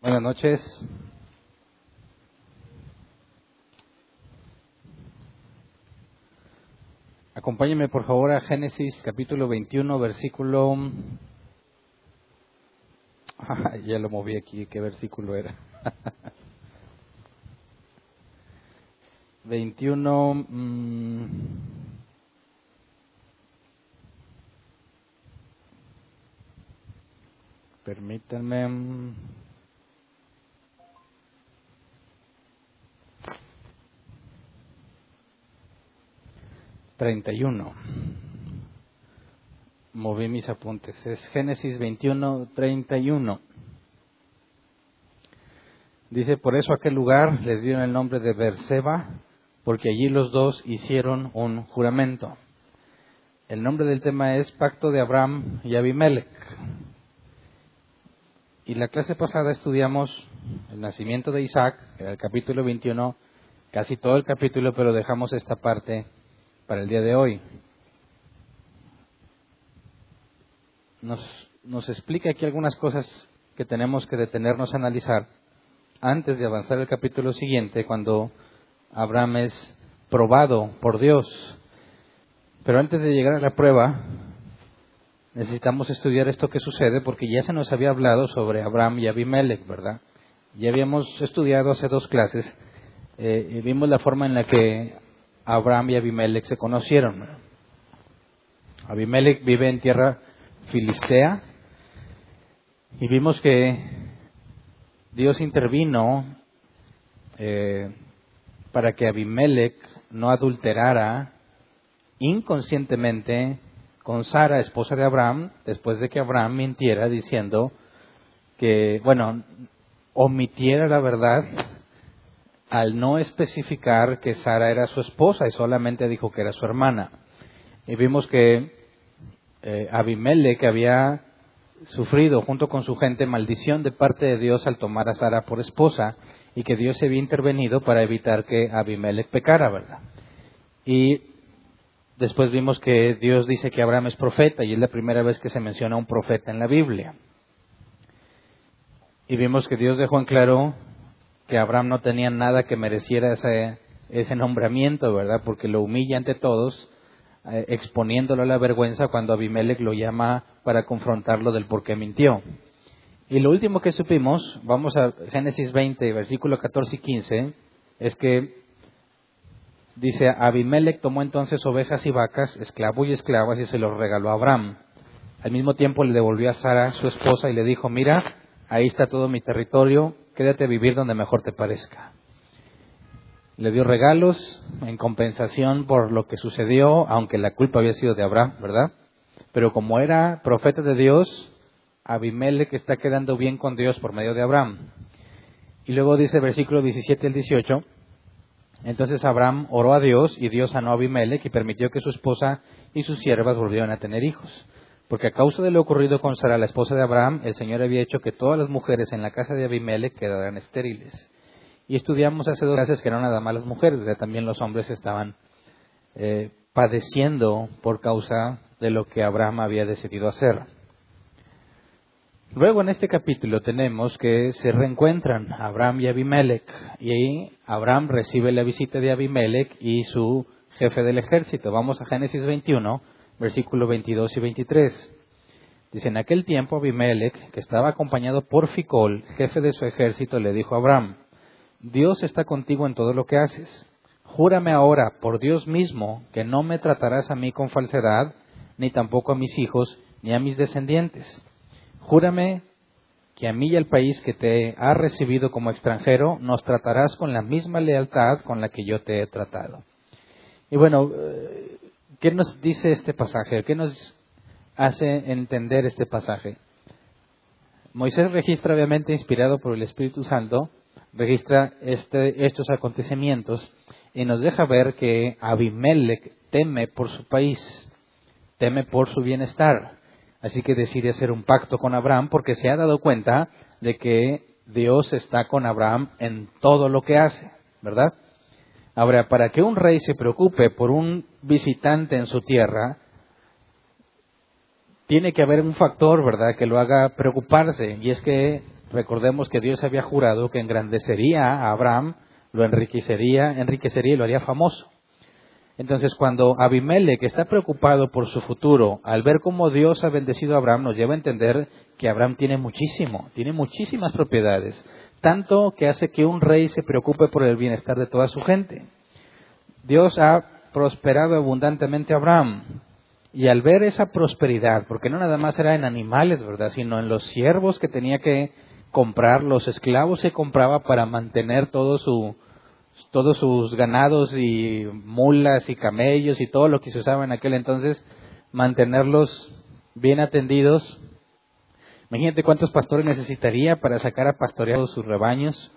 Buenas noches. Acompáñenme por favor a Génesis capítulo 21, versículo... Ya lo moví aquí, ¿qué versículo era? 21... Mmm... Permítanme... 31. Moví mis apuntes. Es Génesis 21, 31. Dice, por eso aquel lugar le dieron el nombre de Berseba, porque allí los dos hicieron un juramento. El nombre del tema es Pacto de Abraham y Abimelech. Y la clase pasada estudiamos el nacimiento de Isaac, era el capítulo 21, casi todo el capítulo, pero dejamos esta parte para el día de hoy. Nos, nos explica aquí algunas cosas que tenemos que detenernos a analizar antes de avanzar al capítulo siguiente, cuando Abraham es probado por Dios. Pero antes de llegar a la prueba, necesitamos estudiar esto que sucede porque ya se nos había hablado sobre Abraham y Abimelech, ¿verdad? Ya habíamos estudiado hace dos clases eh, y vimos la forma en la que Abraham y Abimelech se conocieron. Abimelech vive en tierra filistea y vimos que Dios intervino eh, para que Abimelech no adulterara inconscientemente con Sara, esposa de Abraham, después de que Abraham mintiera diciendo que, bueno, omitiera la verdad al no especificar que Sara era su esposa y solamente dijo que era su hermana. Y vimos que eh, Abimelech había sufrido junto con su gente maldición de parte de Dios al tomar a Sara por esposa y que Dios había intervenido para evitar que Abimelech pecara, ¿verdad? Y después vimos que Dios dice que Abraham es profeta y es la primera vez que se menciona un profeta en la Biblia. Y vimos que Dios dejó en claro que Abraham no tenía nada que mereciera ese, ese nombramiento, ¿verdad? Porque lo humilla ante todos, eh, exponiéndolo a la vergüenza cuando Abimelech lo llama para confrontarlo del por qué mintió. Y lo último que supimos, vamos a Génesis 20, versículo 14 y 15, es que dice, Abimelech tomó entonces ovejas y vacas, esclavos y esclavas, y se los regaló a Abraham. Al mismo tiempo le devolvió a Sara, su esposa, y le dijo, mira, ahí está todo mi territorio, quédate a vivir donde mejor te parezca. Le dio regalos en compensación por lo que sucedió, aunque la culpa había sido de Abraham, ¿verdad? Pero como era profeta de Dios, Abimelech está quedando bien con Dios por medio de Abraham. Y luego dice versículo 17 al 18, entonces Abraham oró a Dios y Dios sanó a Abimelech y permitió que su esposa y sus siervas volvieran a tener hijos. Porque a causa de lo ocurrido con Sara, la esposa de Abraham, el Señor había hecho que todas las mujeres en la casa de Abimelech quedaran estériles. Y estudiamos hace dos clases que no nada más las mujeres, también los hombres estaban eh, padeciendo por causa de lo que Abraham había decidido hacer. Luego en este capítulo tenemos que se reencuentran Abraham y Abimelech y Abraham recibe la visita de Abimelech y su jefe del ejército. Vamos a Génesis 21, versículos 22 y 23. Dice, en aquel tiempo Abimelech, que estaba acompañado por Ficol, jefe de su ejército, le dijo a Abraham, Dios está contigo en todo lo que haces. Júrame ahora, por Dios mismo, que no me tratarás a mí con falsedad, ni tampoco a mis hijos, ni a mis descendientes. Júrame que a mí y al país que te ha recibido como extranjero nos tratarás con la misma lealtad con la que yo te he tratado. Y bueno, eh, ¿Qué nos dice este pasaje? ¿Qué nos hace entender este pasaje? Moisés registra, obviamente, inspirado por el Espíritu Santo, registra este, estos acontecimientos y nos deja ver que Abimelech teme por su país, teme por su bienestar. Así que decide hacer un pacto con Abraham porque se ha dado cuenta de que Dios está con Abraham en todo lo que hace, ¿verdad? Ahora, para que un rey se preocupe por un visitante en su tierra, tiene que haber un factor, ¿verdad?, que lo haga preocuparse, y es que recordemos que Dios había jurado que engrandecería a Abraham, lo enriquecería, enriquecería y lo haría famoso. Entonces, cuando Abimelech está preocupado por su futuro, al ver cómo Dios ha bendecido a Abraham, nos lleva a entender que Abraham tiene muchísimo, tiene muchísimas propiedades, tanto que hace que un rey se preocupe por el bienestar de toda su gente. Dios ha prosperado abundantemente a Abraham, y al ver esa prosperidad, porque no nada más era en animales, ¿verdad?, sino en los siervos que tenía que comprar, los esclavos se compraba para mantener todo su, todos sus ganados y mulas y camellos y todo lo que se usaba en aquel entonces, mantenerlos bien atendidos. Imagínate cuántos pastores necesitaría para sacar a pastorear sus rebaños.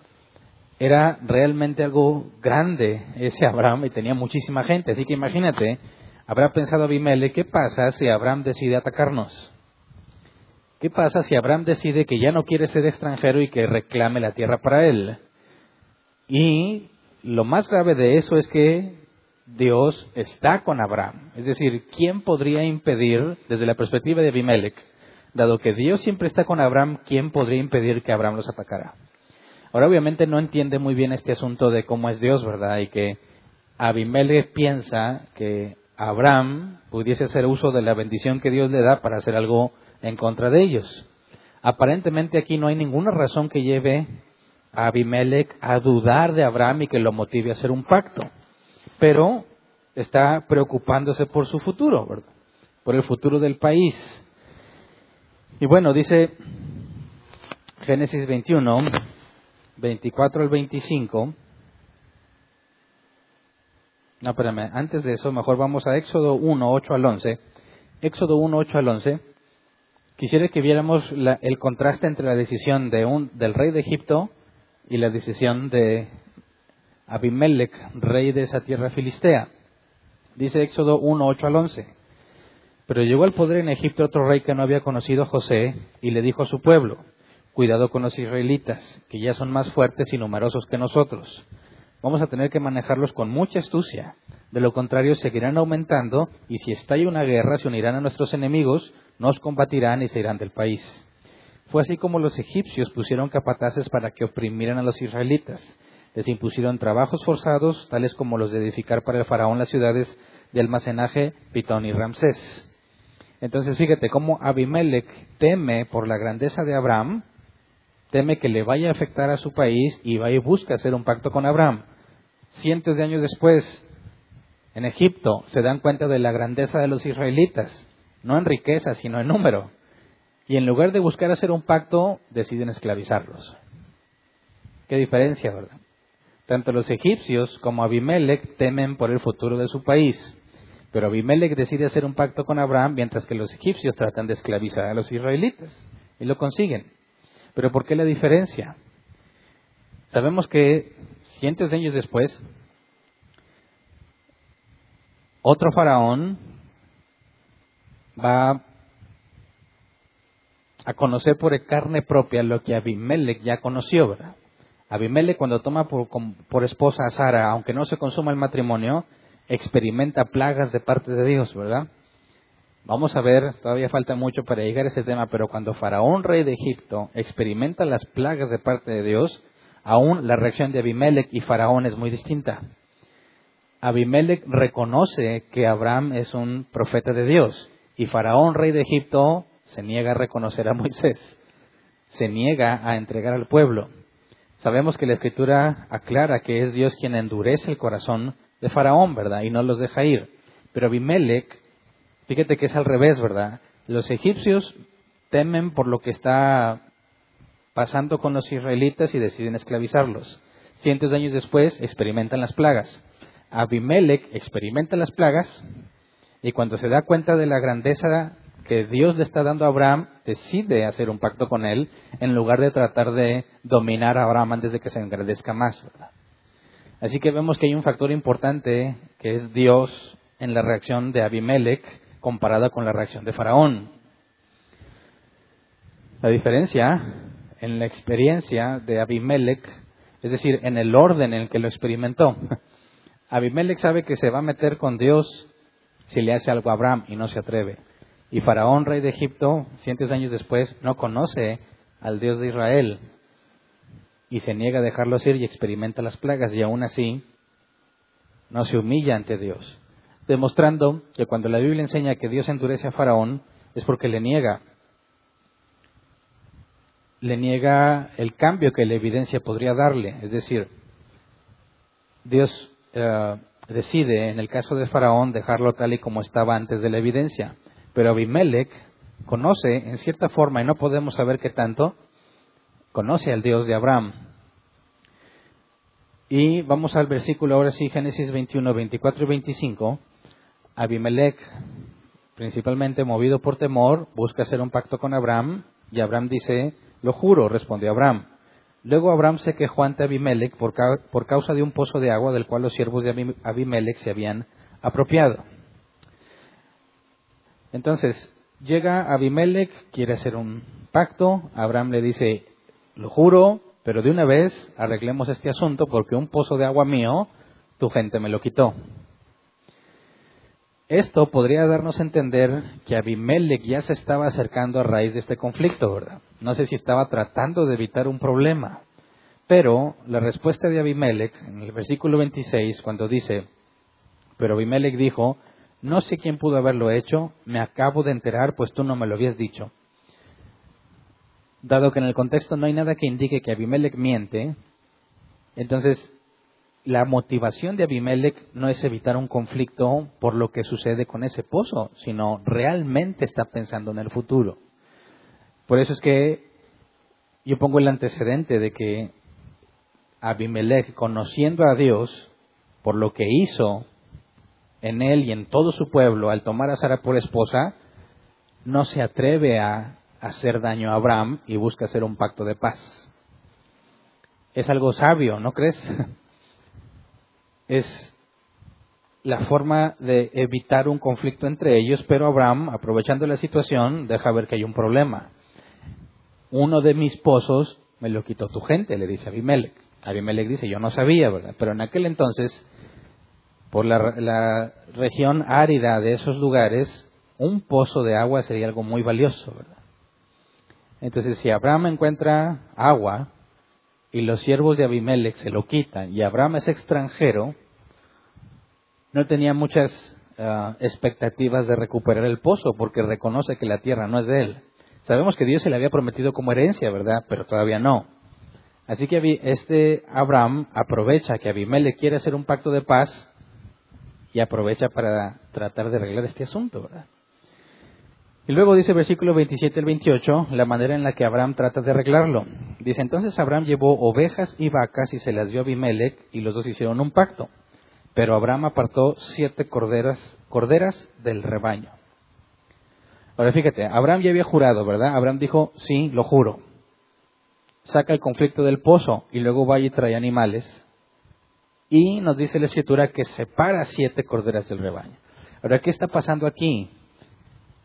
Era realmente algo grande ese Abraham y tenía muchísima gente. Así que imagínate, habrá pensado Abimele, ¿qué pasa si Abraham decide atacarnos? ¿Qué pasa si Abraham decide que ya no quiere ser extranjero y que reclame la tierra para él? Y lo más grave de eso es que Dios está con Abraham. Es decir, ¿quién podría impedir, desde la perspectiva de Abimelech, dado que Dios siempre está con Abraham, quién podría impedir que Abraham los atacara? Ahora, obviamente, no entiende muy bien este asunto de cómo es Dios, ¿verdad? Y que Abimelech piensa que Abraham pudiese hacer uso de la bendición que Dios le da para hacer algo en contra de ellos. Aparentemente aquí no hay ninguna razón que lleve a Abimelech a dudar de Abraham y que lo motive a hacer un pacto. Pero está preocupándose por su futuro, ¿verdad? Por el futuro del país. Y bueno, dice Génesis 21, 24 al 25. No, espérame, antes de eso, mejor vamos a Éxodo 1, 8 al 11. Éxodo 1, 8 al 11. Quisiera que viéramos el contraste entre la decisión de un, del rey de Egipto y la decisión de Abimelech, rey de esa tierra filistea. Dice Éxodo 1, 8 al 11. Pero llegó al poder en Egipto otro rey que no había conocido a José y le dijo a su pueblo, cuidado con los israelitas, que ya son más fuertes y numerosos que nosotros. Vamos a tener que manejarlos con mucha astucia. De lo contrario, seguirán aumentando y si estalla una guerra, se unirán a nuestros enemigos, nos combatirán y se irán del país. Fue así como los egipcios pusieron capataces para que oprimieran a los israelitas. Les impusieron trabajos forzados, tales como los de edificar para el faraón las ciudades de almacenaje Pitón y Ramsés. Entonces fíjate cómo Abimelech teme por la grandeza de Abraham, teme que le vaya a afectar a su país y va y busca hacer un pacto con Abraham. Cientos de años después, en Egipto, se dan cuenta de la grandeza de los israelitas, no en riqueza, sino en número. Y en lugar de buscar hacer un pacto, deciden esclavizarlos. Qué diferencia, ¿verdad? Tanto los egipcios como Abimelech temen por el futuro de su país. Pero Abimelech decide hacer un pacto con Abraham mientras que los egipcios tratan de esclavizar a los israelitas. Y lo consiguen. Pero ¿por qué la diferencia? Sabemos que cientos de años después, otro faraón va a conocer por carne propia lo que Abimelech ya conoció, ¿verdad? Abimelech cuando toma por, por, esposa a Sara, aunque no se consuma el matrimonio, experimenta plagas de parte de Dios, ¿verdad? Vamos a ver, todavía falta mucho para llegar a ese tema, pero cuando Faraón, rey de Egipto, experimenta las plagas de parte de Dios, aún la reacción de Abimelech y Faraón es muy distinta. Abimelech reconoce que Abraham es un profeta de Dios y Faraón, rey de Egipto, se niega a reconocer a Moisés, se niega a entregar al pueblo. Sabemos que la escritura aclara que es Dios quien endurece el corazón de Faraón, ¿verdad? Y no los deja ir. Pero Abimelech, fíjate que es al revés, ¿verdad? Los egipcios temen por lo que está pasando con los israelitas y deciden esclavizarlos. Cientos de años después experimentan las plagas. Abimelech experimenta las plagas y cuando se da cuenta de la grandeza que Dios le está dando a Abraham, decide hacer un pacto con él en lugar de tratar de dominar a Abraham antes de que se engrandezca más. Así que vemos que hay un factor importante que es Dios en la reacción de Abimelech comparada con la reacción de Faraón. La diferencia en la experiencia de Abimelech, es decir, en el orden en el que lo experimentó. Abimelech sabe que se va a meter con Dios si le hace algo a Abraham y no se atreve. Y Faraón, rey de Egipto, cientos de años después, no conoce al Dios de Israel y se niega a dejarlos ir y experimenta las plagas y aún así no se humilla ante Dios, demostrando que cuando la Biblia enseña que Dios endurece a Faraón es porque le niega le niega el cambio que la evidencia podría darle, es decir, Dios eh, decide, en el caso de Faraón, dejarlo tal y como estaba antes de la evidencia. Pero Abimelech conoce, en cierta forma, y no podemos saber qué tanto, conoce al Dios de Abraham. Y vamos al versículo ahora sí, Génesis 21, 24 y 25. Abimelech, principalmente movido por temor, busca hacer un pacto con Abraham, y Abraham dice, lo juro, respondió Abraham. Luego Abraham se quejó ante Abimelech por, por causa de un pozo de agua del cual los siervos de Abimelech se habían apropiado. Entonces, llega Abimelech, quiere hacer un pacto, Abraham le dice, lo juro, pero de una vez arreglemos este asunto porque un pozo de agua mío, tu gente me lo quitó. Esto podría darnos a entender que Abimelech ya se estaba acercando a raíz de este conflicto, ¿verdad? No sé si estaba tratando de evitar un problema. Pero la respuesta de Abimelech, en el versículo 26, cuando dice, pero Abimelech dijo, no sé quién pudo haberlo hecho, me acabo de enterar, pues tú no me lo habías dicho. Dado que en el contexto no hay nada que indique que Abimelech miente, entonces la motivación de Abimelech no es evitar un conflicto por lo que sucede con ese pozo, sino realmente está pensando en el futuro. Por eso es que yo pongo el antecedente de que Abimelech, conociendo a Dios por lo que hizo en él y en todo su pueblo al tomar a Sara por esposa, no se atreve a hacer daño a Abraham y busca hacer un pacto de paz. Es algo sabio, ¿no crees? es la forma de evitar un conflicto entre ellos, pero Abraham, aprovechando la situación, deja ver que hay un problema. Uno de mis pozos me lo quitó tu gente, le dice Abimelech. Abimelech dice, yo no sabía, ¿verdad? Pero en aquel entonces por la, región árida de esos lugares, un pozo de agua sería algo muy valioso, ¿verdad? Entonces, si Abraham encuentra agua y los siervos de Abimelech se lo quitan y Abraham es extranjero, no tenía muchas ah, expectativas de recuperar el pozo porque reconoce que la tierra no es de él. Sabemos que Dios se le había prometido como herencia, ¿verdad? Pero todavía no. Así que este Abraham aprovecha que Abimelech quiere hacer un pacto de paz y aprovecha para tratar de arreglar este asunto, ¿verdad? Y luego dice versículo 27 al 28 la manera en la que Abraham trata de arreglarlo. Dice, entonces Abraham llevó ovejas y vacas y se las dio a Abimelech y los dos hicieron un pacto. Pero Abraham apartó siete corderas, corderas del rebaño. Ahora fíjate, Abraham ya había jurado, ¿verdad? Abraham dijo, sí, lo juro. Saca el conflicto del pozo y luego va y trae animales y nos dice la escritura que separa siete corderas del rebaño. Ahora, ¿qué está pasando aquí?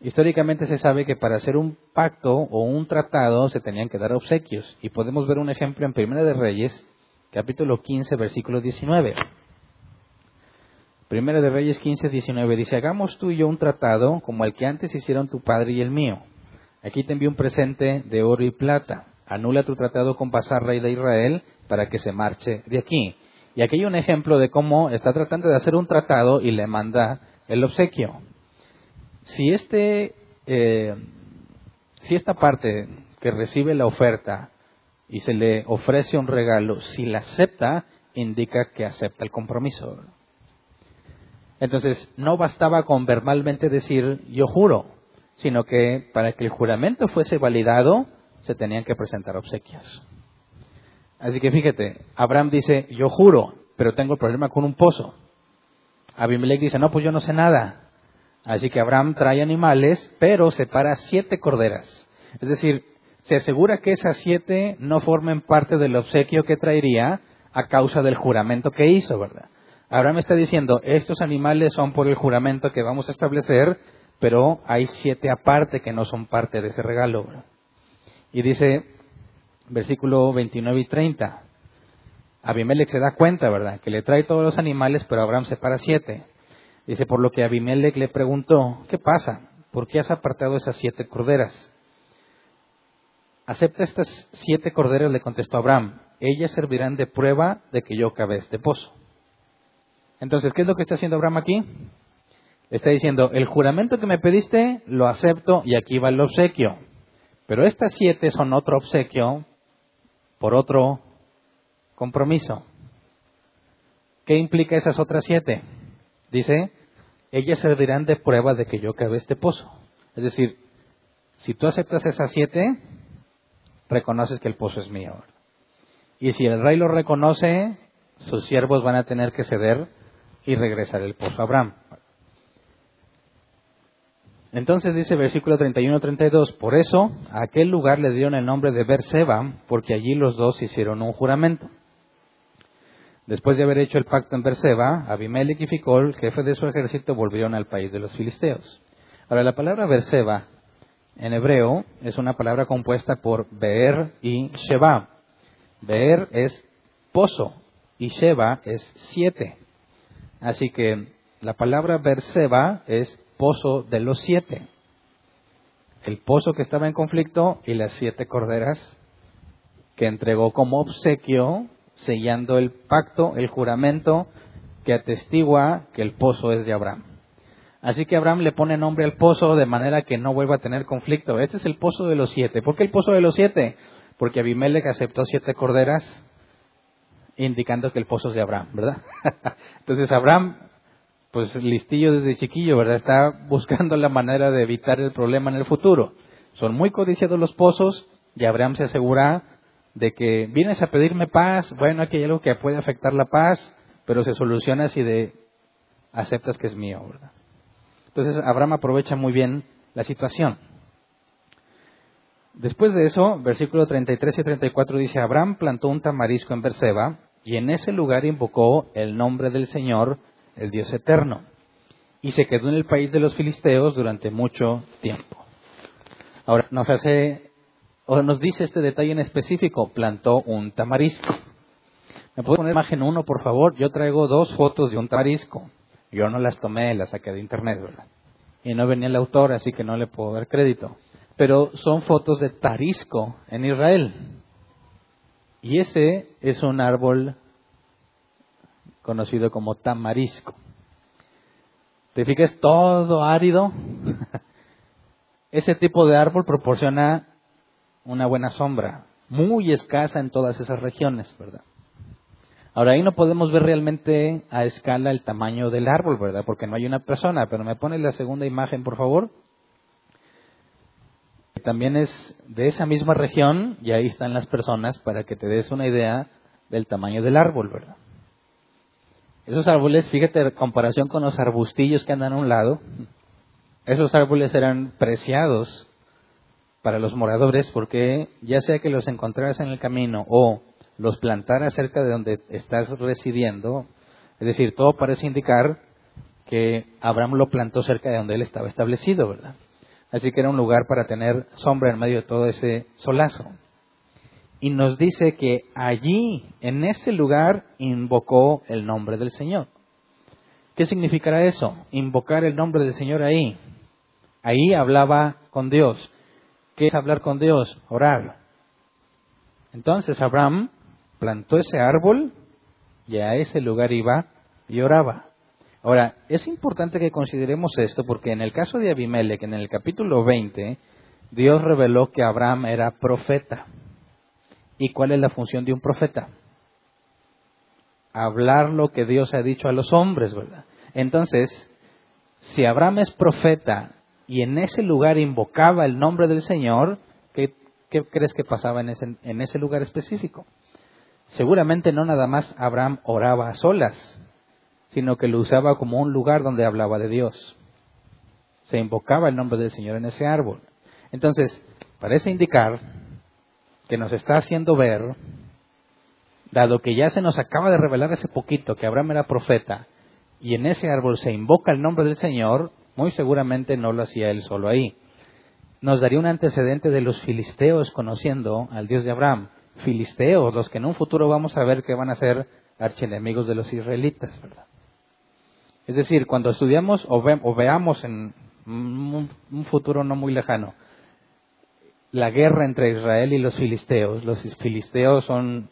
Históricamente se sabe que para hacer un pacto o un tratado se tenían que dar obsequios. Y podemos ver un ejemplo en Primera de Reyes, capítulo 15, versículo 19. Primera de Reyes 15, 19 dice, hagamos tú y yo un tratado como el que antes hicieron tu padre y el mío. Aquí te envío un presente de oro y plata. Anula tu tratado con Pasar, rey de Israel, para que se marche de aquí. Y aquí hay un ejemplo de cómo está tratando de hacer un tratado y le manda el obsequio. Si este, eh, si esta parte que recibe la oferta y se le ofrece un regalo, si la acepta, indica que acepta el compromiso. Entonces, no bastaba con verbalmente decir yo juro, sino que para que el juramento fuese validado, se tenían que presentar obsequios. Así que fíjate, Abraham dice, yo juro, pero tengo el problema con un pozo. Abimelech dice, no, pues yo no sé nada. Así que Abraham trae animales, pero separa siete corderas. Es decir, se asegura que esas siete no formen parte del obsequio que traería a causa del juramento que hizo, ¿verdad? Abraham está diciendo, estos animales son por el juramento que vamos a establecer, pero hay siete aparte que no son parte de ese regalo. Y dice, versículo 29 y 30. Abimelech se da cuenta, ¿verdad? Que le trae todos los animales, pero Abraham separa siete. Dice, por lo que Abimelech le preguntó, ¿qué pasa? ¿Por qué has apartado esas siete corderas? acepta estas siete corderos, le contestó Abraham, ellas servirán de prueba de que yo cavé este pozo. Entonces, ¿qué es lo que está haciendo Abraham aquí? Está diciendo, el juramento que me pediste lo acepto y aquí va el obsequio. Pero estas siete son otro obsequio por otro compromiso. ¿Qué implica esas otras siete? Dice, ellas servirán de prueba de que yo cavé este pozo. Es decir, si tú aceptas esas siete, reconoces que el pozo es mío. Y si el rey lo reconoce, sus siervos van a tener que ceder y regresar el pozo a Abraham. Entonces dice versículo 31-32, por eso a aquel lugar le dieron el nombre de Berseba, porque allí los dos hicieron un juramento. Después de haber hecho el pacto en Berseba, Abimelech y Ficol, jefe de su ejército, volvieron al país de los filisteos. Ahora, la palabra Berseba en hebreo es una palabra compuesta por Beer y Sheba. Beer es pozo y Sheba es siete. Así que la palabra Berseba es pozo de los siete. El pozo que estaba en conflicto y las siete corderas que entregó como obsequio, sellando el pacto, el juramento que atestigua que el pozo es de Abraham. Así que Abraham le pone nombre al pozo de manera que no vuelva a tener conflicto. Este es el pozo de los siete. ¿Por qué el pozo de los siete? Porque Abimelech aceptó siete corderas, indicando que el pozo es de Abraham, ¿verdad? Entonces Abraham pues listillo desde chiquillo, ¿verdad? Está buscando la manera de evitar el problema en el futuro. Son muy codiciados los pozos y Abraham se asegura de que vienes a pedirme paz, bueno, aquí hay algo que puede afectar la paz, pero se soluciona si de aceptas que es mío, ¿verdad? Entonces Abraham aprovecha muy bien la situación. Después de eso, versículo 33 y 34 dice, Abraham plantó un tamarisco en Berseba y en ese lugar invocó el nombre del Señor el Dios eterno, y se quedó en el país de los filisteos durante mucho tiempo. Ahora, nos hace, o nos dice este detalle en específico, plantó un tamarisco. ¿Me puedo poner imagen uno, por favor? Yo traigo dos fotos de un tamarisco. Yo no las tomé, las saqué de internet, ¿verdad? Y no venía el autor, así que no le puedo dar crédito. Pero son fotos de tarisco en Israel. Y ese es un árbol conocido como tamarisco. ¿Te fijas? Todo árido. Ese tipo de árbol proporciona una buena sombra, muy escasa en todas esas regiones, ¿verdad? Ahora ahí no podemos ver realmente a escala el tamaño del árbol, ¿verdad? Porque no hay una persona, pero me pones la segunda imagen, por favor. También es de esa misma región y ahí están las personas para que te des una idea del tamaño del árbol, ¿verdad? Esos árboles, fíjate, en comparación con los arbustillos que andan a un lado, esos árboles eran preciados para los moradores porque ya sea que los encontraras en el camino o los plantaras cerca de donde estás residiendo, es decir, todo parece indicar que Abraham lo plantó cerca de donde él estaba establecido, ¿verdad? Así que era un lugar para tener sombra en medio de todo ese solazo y nos dice que allí, en ese lugar, invocó el nombre del Señor. ¿Qué significará eso? Invocar el nombre del Señor ahí. Ahí hablaba con Dios. ¿Qué es hablar con Dios? Orar. Entonces Abraham plantó ese árbol y a ese lugar iba y oraba. Ahora, es importante que consideremos esto porque en el caso de Abimelech, en el capítulo 20, Dios reveló que Abraham era profeta. ¿Y cuál es la función de un profeta? Hablar lo que Dios ha dicho a los hombres, ¿verdad? Entonces, si Abraham es profeta y en ese lugar invocaba el nombre del Señor, ¿qué, crees que pasaba en ese, en ese lugar específico? Seguramente no nada más Abraham oraba a solas, sino que lo usaba como un lugar donde hablaba de Dios. Se invocaba el nombre del Señor en ese árbol. Entonces, parece indicar que nos está haciendo ver, dado que ya se nos acaba de revelar hace poquito que Abraham era profeta, y en ese árbol se invoca el nombre del Señor, muy seguramente no lo hacía él solo ahí. Nos daría un antecedente de los filisteos conociendo al Dios de Abraham. Filisteos, los que en un futuro vamos a ver que van a ser archienemigos de los israelitas, ¿verdad? Es decir, cuando estudiamos o, veamos en un futuro no muy lejano la guerra entre Israel y los filisteos. Los filisteos son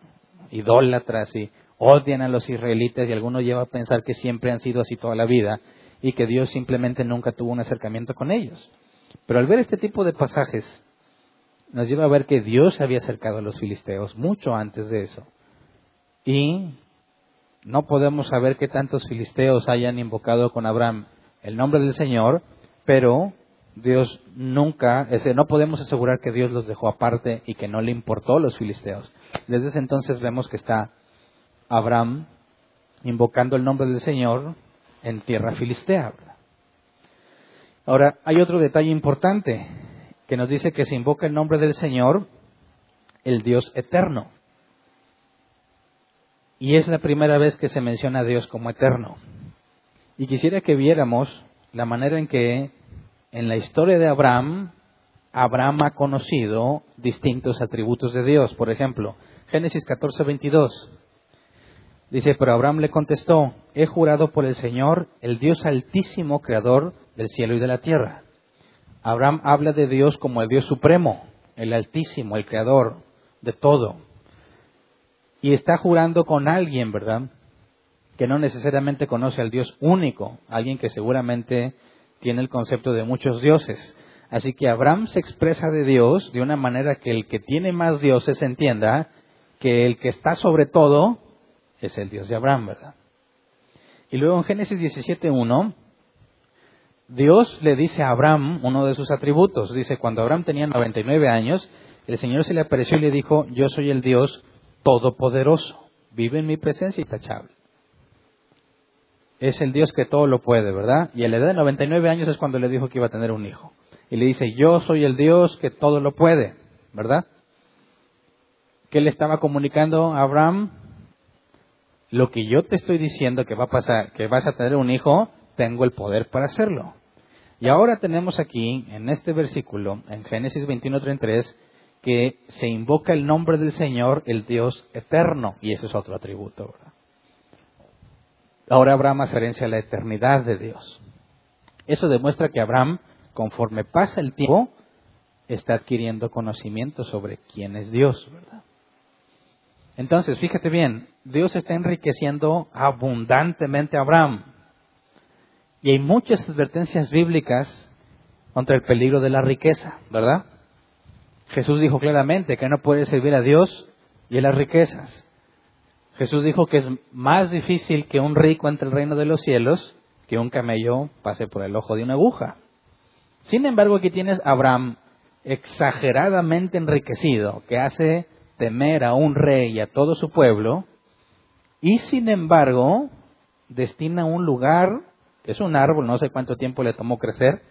idólatras y odian a los israelitas y algunos lleva a pensar que siempre han sido así toda la vida y que Dios simplemente nunca tuvo un acercamiento con ellos. Pero al ver este tipo de pasajes, nos lleva a ver que Dios se había acercado a los filisteos mucho antes de eso. Y no podemos saber que tantos filisteos hayan invocado con Abraham el nombre del Señor, pero Dios nunca, no podemos asegurar que Dios los dejó aparte y que no le importó a los filisteos. Desde ese entonces vemos que está Abraham invocando el nombre del Señor en tierra filistea. Ahora, hay otro detalle importante que nos dice que se invoca el nombre del Señor, el Dios eterno. Y es la primera vez que se menciona a Dios como eterno. Y quisiera que viéramos la manera en que en la historia de Abraham, Abraham ha conocido distintos atributos de Dios. Por ejemplo, Génesis 14, 22. Dice, pero Abraham le contestó, he jurado por el Señor, el Dios altísimo, creador del cielo y de la tierra. Abraham habla de Dios como el Dios supremo, el altísimo, el creador de todo. Y está jurando con alguien, ¿verdad? Que no necesariamente conoce al Dios único, alguien que seguramente tiene el concepto de muchos dioses. Así que Abraham se expresa de Dios de una manera que el que tiene más dioses entienda que el que está sobre todo es el Dios de Abraham, ¿verdad? Y luego en Génesis 17.1, Dios le dice a Abraham uno de sus atributos. Dice, cuando Abraham tenía 99 años, el Señor se le apareció y le dijo, yo soy el Dios todopoderoso, vive en mi presencia intachable es el Dios que todo lo puede, ¿verdad? Y a la edad de 99 años es cuando le dijo que iba a tener un hijo. Y le dice, yo soy el Dios que todo lo puede, ¿verdad? ¿Qué le estaba comunicando a Abraham? Lo que yo te estoy diciendo que va a pasar, que vas a tener un hijo, tengo el poder para hacerlo. Y ahora tenemos aquí, en este versículo, en Génesis 21.33, que se invoca el nombre del Señor, el Dios eterno, y ese es otro atributo, ¿verdad? Ahora Abraham hace herencia a la eternidad de Dios. Eso demuestra que Abraham, conforme pasa el tiempo, está adquiriendo conocimiento sobre quién es Dios, ¿verdad? Entonces, fíjate bien, Dios está enriqueciendo abundantemente a Abraham. Y hay muchas advertencias bíblicas contra el peligro de la riqueza, ¿verdad? Jesús dijo claramente que no puede servir a Dios y a las riquezas. Jesús dijo que es más difícil que un rico entre el reino de los cielos que un camello pase por el ojo de una aguja. Sin embargo, aquí tienes a Abraham exageradamente enriquecido, que hace temer a un rey y a todo su pueblo, y sin embargo destina un lugar, que es un árbol, no sé cuánto tiempo le tomó crecer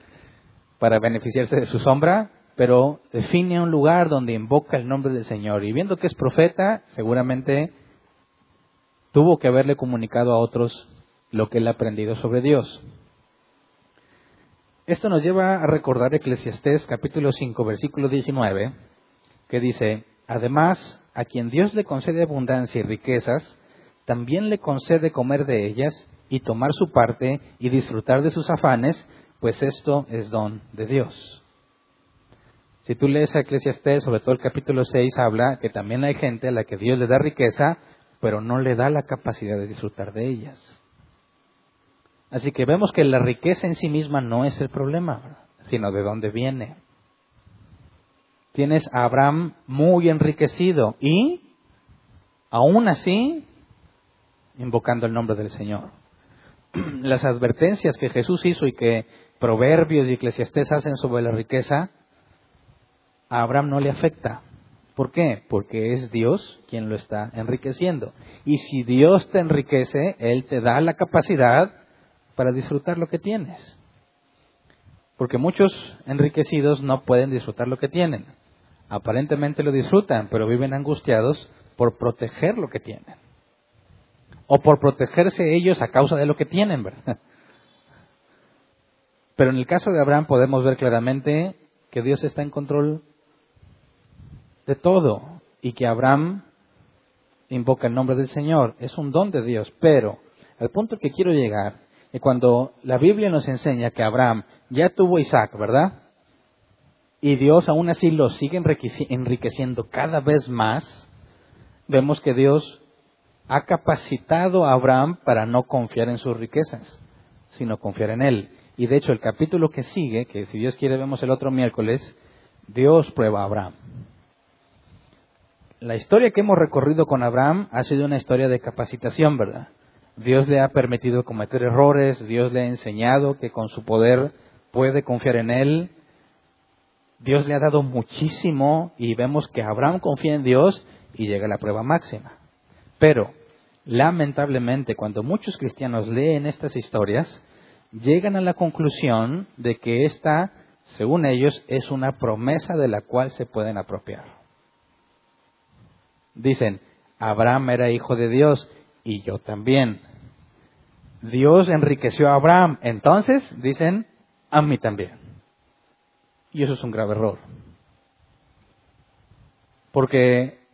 para beneficiarse de su sombra, pero define un lugar donde invoca el nombre del Señor. Y viendo que es profeta, seguramente tuvo que haberle comunicado a otros lo que él ha aprendido sobre Dios. Esto nos lleva a recordar Eclesiastés capítulo 5 versículo 19 que dice, además, a quien Dios le concede abundancia y riquezas, también le concede comer de ellas y tomar su parte y disfrutar de sus afanes, pues esto es don de Dios. Si tú lees a Eclesiastés, sobre todo el capítulo 6, habla que también hay gente a la que Dios le da riqueza, pero no le da la capacidad de disfrutar de ellas. Así que vemos que la riqueza en sí misma no es el problema, sino de dónde viene. Tienes a Abraham muy enriquecido y, aún así, invocando el nombre del Señor. Las advertencias que Jesús hizo y que Proverbios y Eclesiastés hacen sobre la riqueza, a Abraham no le afecta. ¿Por qué? Porque es Dios quien lo está enriqueciendo. Y si Dios te enriquece, Él te da la capacidad para disfrutar lo que tienes. Porque muchos enriquecidos no pueden disfrutar lo que tienen. Aparentemente lo disfrutan, pero viven angustiados por proteger lo que tienen. O por protegerse ellos a causa de lo que tienen, ¿verdad? Pero en el caso de Abraham podemos ver claramente que Dios está en control de todo y que Abraham invoca el nombre del Señor. Es un don de Dios, pero al punto que quiero llegar es cuando la Biblia nos enseña que Abraham ya tuvo Isaac, ¿verdad? y Dios aún así lo sigue enriqueciendo cada vez más, vemos que Dios ha capacitado a Abraham para no confiar en sus riquezas, sino confiar en Él. Y de hecho el capítulo que sigue, que si Dios quiere vemos el otro miércoles, Dios prueba a Abraham. La historia que hemos recorrido con Abraham ha sido una historia de capacitación, ¿verdad? Dios le ha permitido cometer errores, Dios le ha enseñado que con su poder puede confiar en Él. Dios le ha dado muchísimo y vemos que Abraham confía en Dios y llega la prueba máxima. Pero, lamentablemente, cuando muchos cristianos leen estas historias, llegan a la conclusión de que esta, según ellos, es una promesa de la cual se pueden apropiar. Dicen, Abraham era hijo de Dios y yo también. Dios enriqueció a Abraham, entonces, dicen, a mí también. Y eso es un grave error. Porque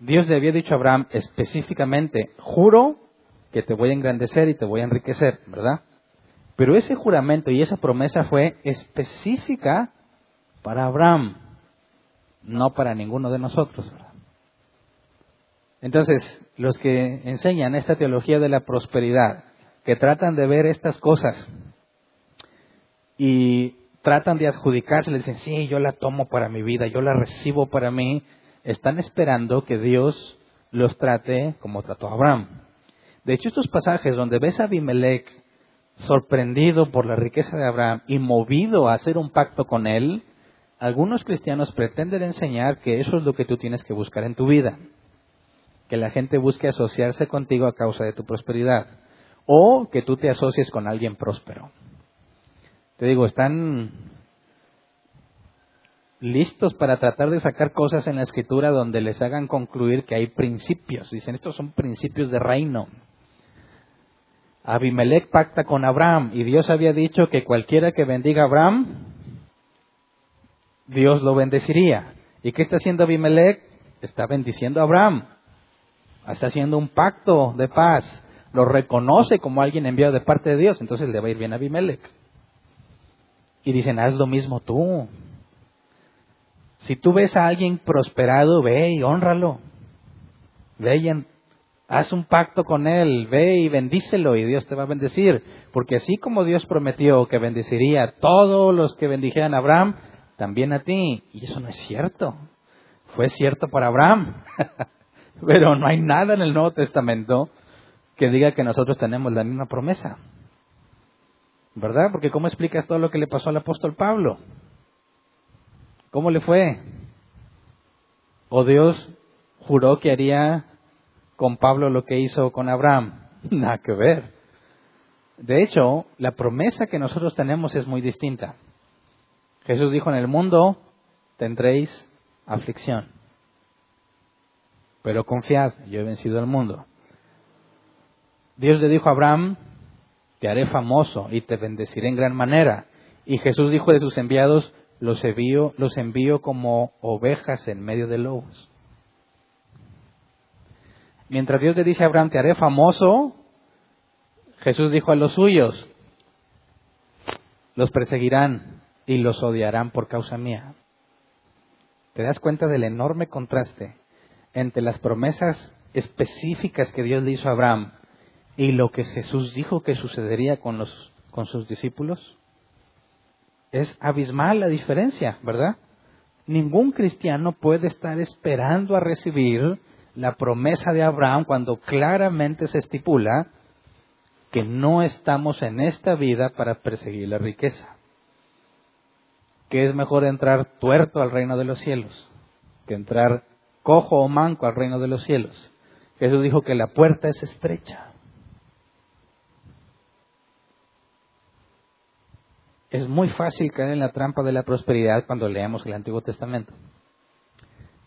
Dios le había dicho a Abraham específicamente, juro que te voy a engrandecer y te voy a enriquecer, ¿verdad? Pero ese juramento y esa promesa fue específica para Abraham, no para ninguno de nosotros. Entonces, los que enseñan esta teología de la prosperidad, que tratan de ver estas cosas y tratan de adjudicarse, dicen, sí, yo la tomo para mi vida, yo la recibo para mí, están esperando que Dios los trate como trató a Abraham. De hecho, estos pasajes donde ves a Abimelech sorprendido por la riqueza de Abraham y movido a hacer un pacto con él, algunos cristianos pretenden enseñar que eso es lo que tú tienes que buscar en tu vida que la gente busque asociarse contigo a causa de tu prosperidad o que tú te asocies con alguien próspero. Te digo, están listos para tratar de sacar cosas en la escritura donde les hagan concluir que hay principios. Dicen, estos son principios de reino. Abimelech pacta con Abraham y Dios había dicho que cualquiera que bendiga a Abraham, Dios lo bendeciría. ¿Y qué está haciendo Abimelech? Está bendiciendo a Abraham está haciendo un pacto de paz, lo reconoce como alguien enviado de parte de Dios, entonces le va a ir bien a Abimelech. Y dicen, haz lo mismo tú. Si tú ves a alguien prosperado, ve y honralo. Ve y haz un pacto con él, ve y bendícelo y Dios te va a bendecir. Porque así como Dios prometió que bendeciría a todos los que bendijeran a Abraham, también a ti. Y eso no es cierto. Fue cierto para Abraham. Pero no hay nada en el Nuevo Testamento que diga que nosotros tenemos la misma promesa. ¿Verdad? Porque ¿cómo explicas todo lo que le pasó al apóstol Pablo? ¿Cómo le fue? ¿O Dios juró que haría con Pablo lo que hizo con Abraham? Nada que ver. De hecho, la promesa que nosotros tenemos es muy distinta. Jesús dijo, en el mundo tendréis aflicción. Pero confiad, yo he vencido al mundo. Dios le dijo a Abraham, te haré famoso y te bendeciré en gran manera. Y Jesús dijo de sus enviados, los envío, como ovejas en medio de lobos. Mientras Dios le dice a Abraham, te haré famoso, Jesús dijo a los suyos, los perseguirán y los odiarán por causa mía. ¿Te das cuenta del enorme contraste entre las promesas específicas que Dios le hizo a Abraham y lo que Jesús dijo que sucedería con, los, con sus discípulos? Es abismal la diferencia, ¿verdad? Ningún cristiano puede estar esperando a recibir la promesa de Abraham cuando claramente se estipula que no estamos en esta vida para perseguir la riqueza. Que es mejor entrar tuerto al reino de los cielos que entrar cojo o manco al reino de los cielos. Jesús dijo que la puerta es estrecha. Es muy fácil caer en la trampa de la prosperidad cuando leemos el Antiguo Testamento,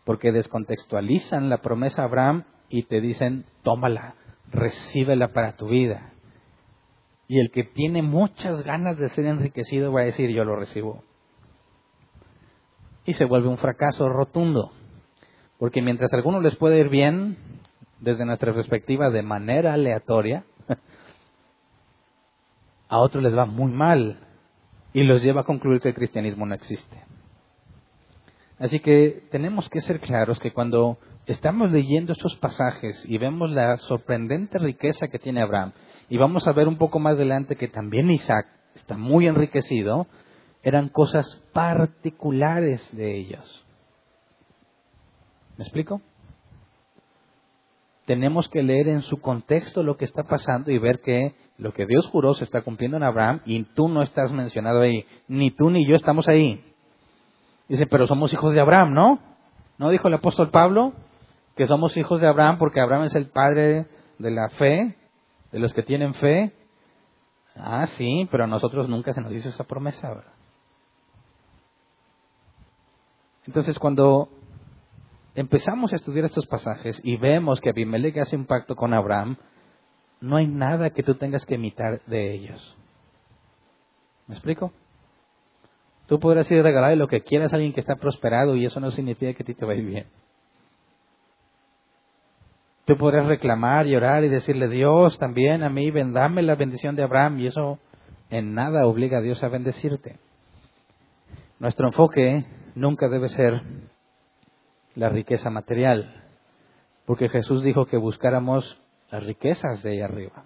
porque descontextualizan la promesa a Abraham y te dicen, tómala, recíbela para tu vida. Y el que tiene muchas ganas de ser enriquecido va a decir, yo lo recibo. Y se vuelve un fracaso rotundo. Porque mientras a algunos les puede ir bien, desde nuestra perspectiva, de manera aleatoria, a otros les va muy mal y los lleva a concluir que el cristianismo no existe. Así que tenemos que ser claros que cuando estamos leyendo estos pasajes y vemos la sorprendente riqueza que tiene Abraham, y vamos a ver un poco más adelante que también Isaac está muy enriquecido, eran cosas particulares de ellos. ¿Me explico? Tenemos que leer en su contexto lo que está pasando y ver que lo que Dios juró se está cumpliendo en Abraham y tú no estás mencionado ahí. Ni tú ni yo estamos ahí. Dice, pero somos hijos de Abraham, ¿no? ¿No dijo el apóstol Pablo que somos hijos de Abraham porque Abraham es el padre de la fe, de los que tienen fe? Ah, sí, pero a nosotros nunca se nos hizo esa promesa, ¿verdad? Entonces, cuando empezamos a estudiar estos pasajes y vemos que Abimelech hace un pacto con Abraham, no hay nada que tú tengas que imitar de ellos. ¿Me explico? Tú podrás ir a regalar lo que quieras a alguien que está prosperado y eso no significa que a ti te va a ir bien. Tú podrás reclamar y orar y decirle, Dios también a mí, dame la bendición de Abraham y eso en nada obliga a Dios a bendecirte. Nuestro enfoque nunca debe ser la riqueza material, porque Jesús dijo que buscáramos las riquezas de ahí arriba.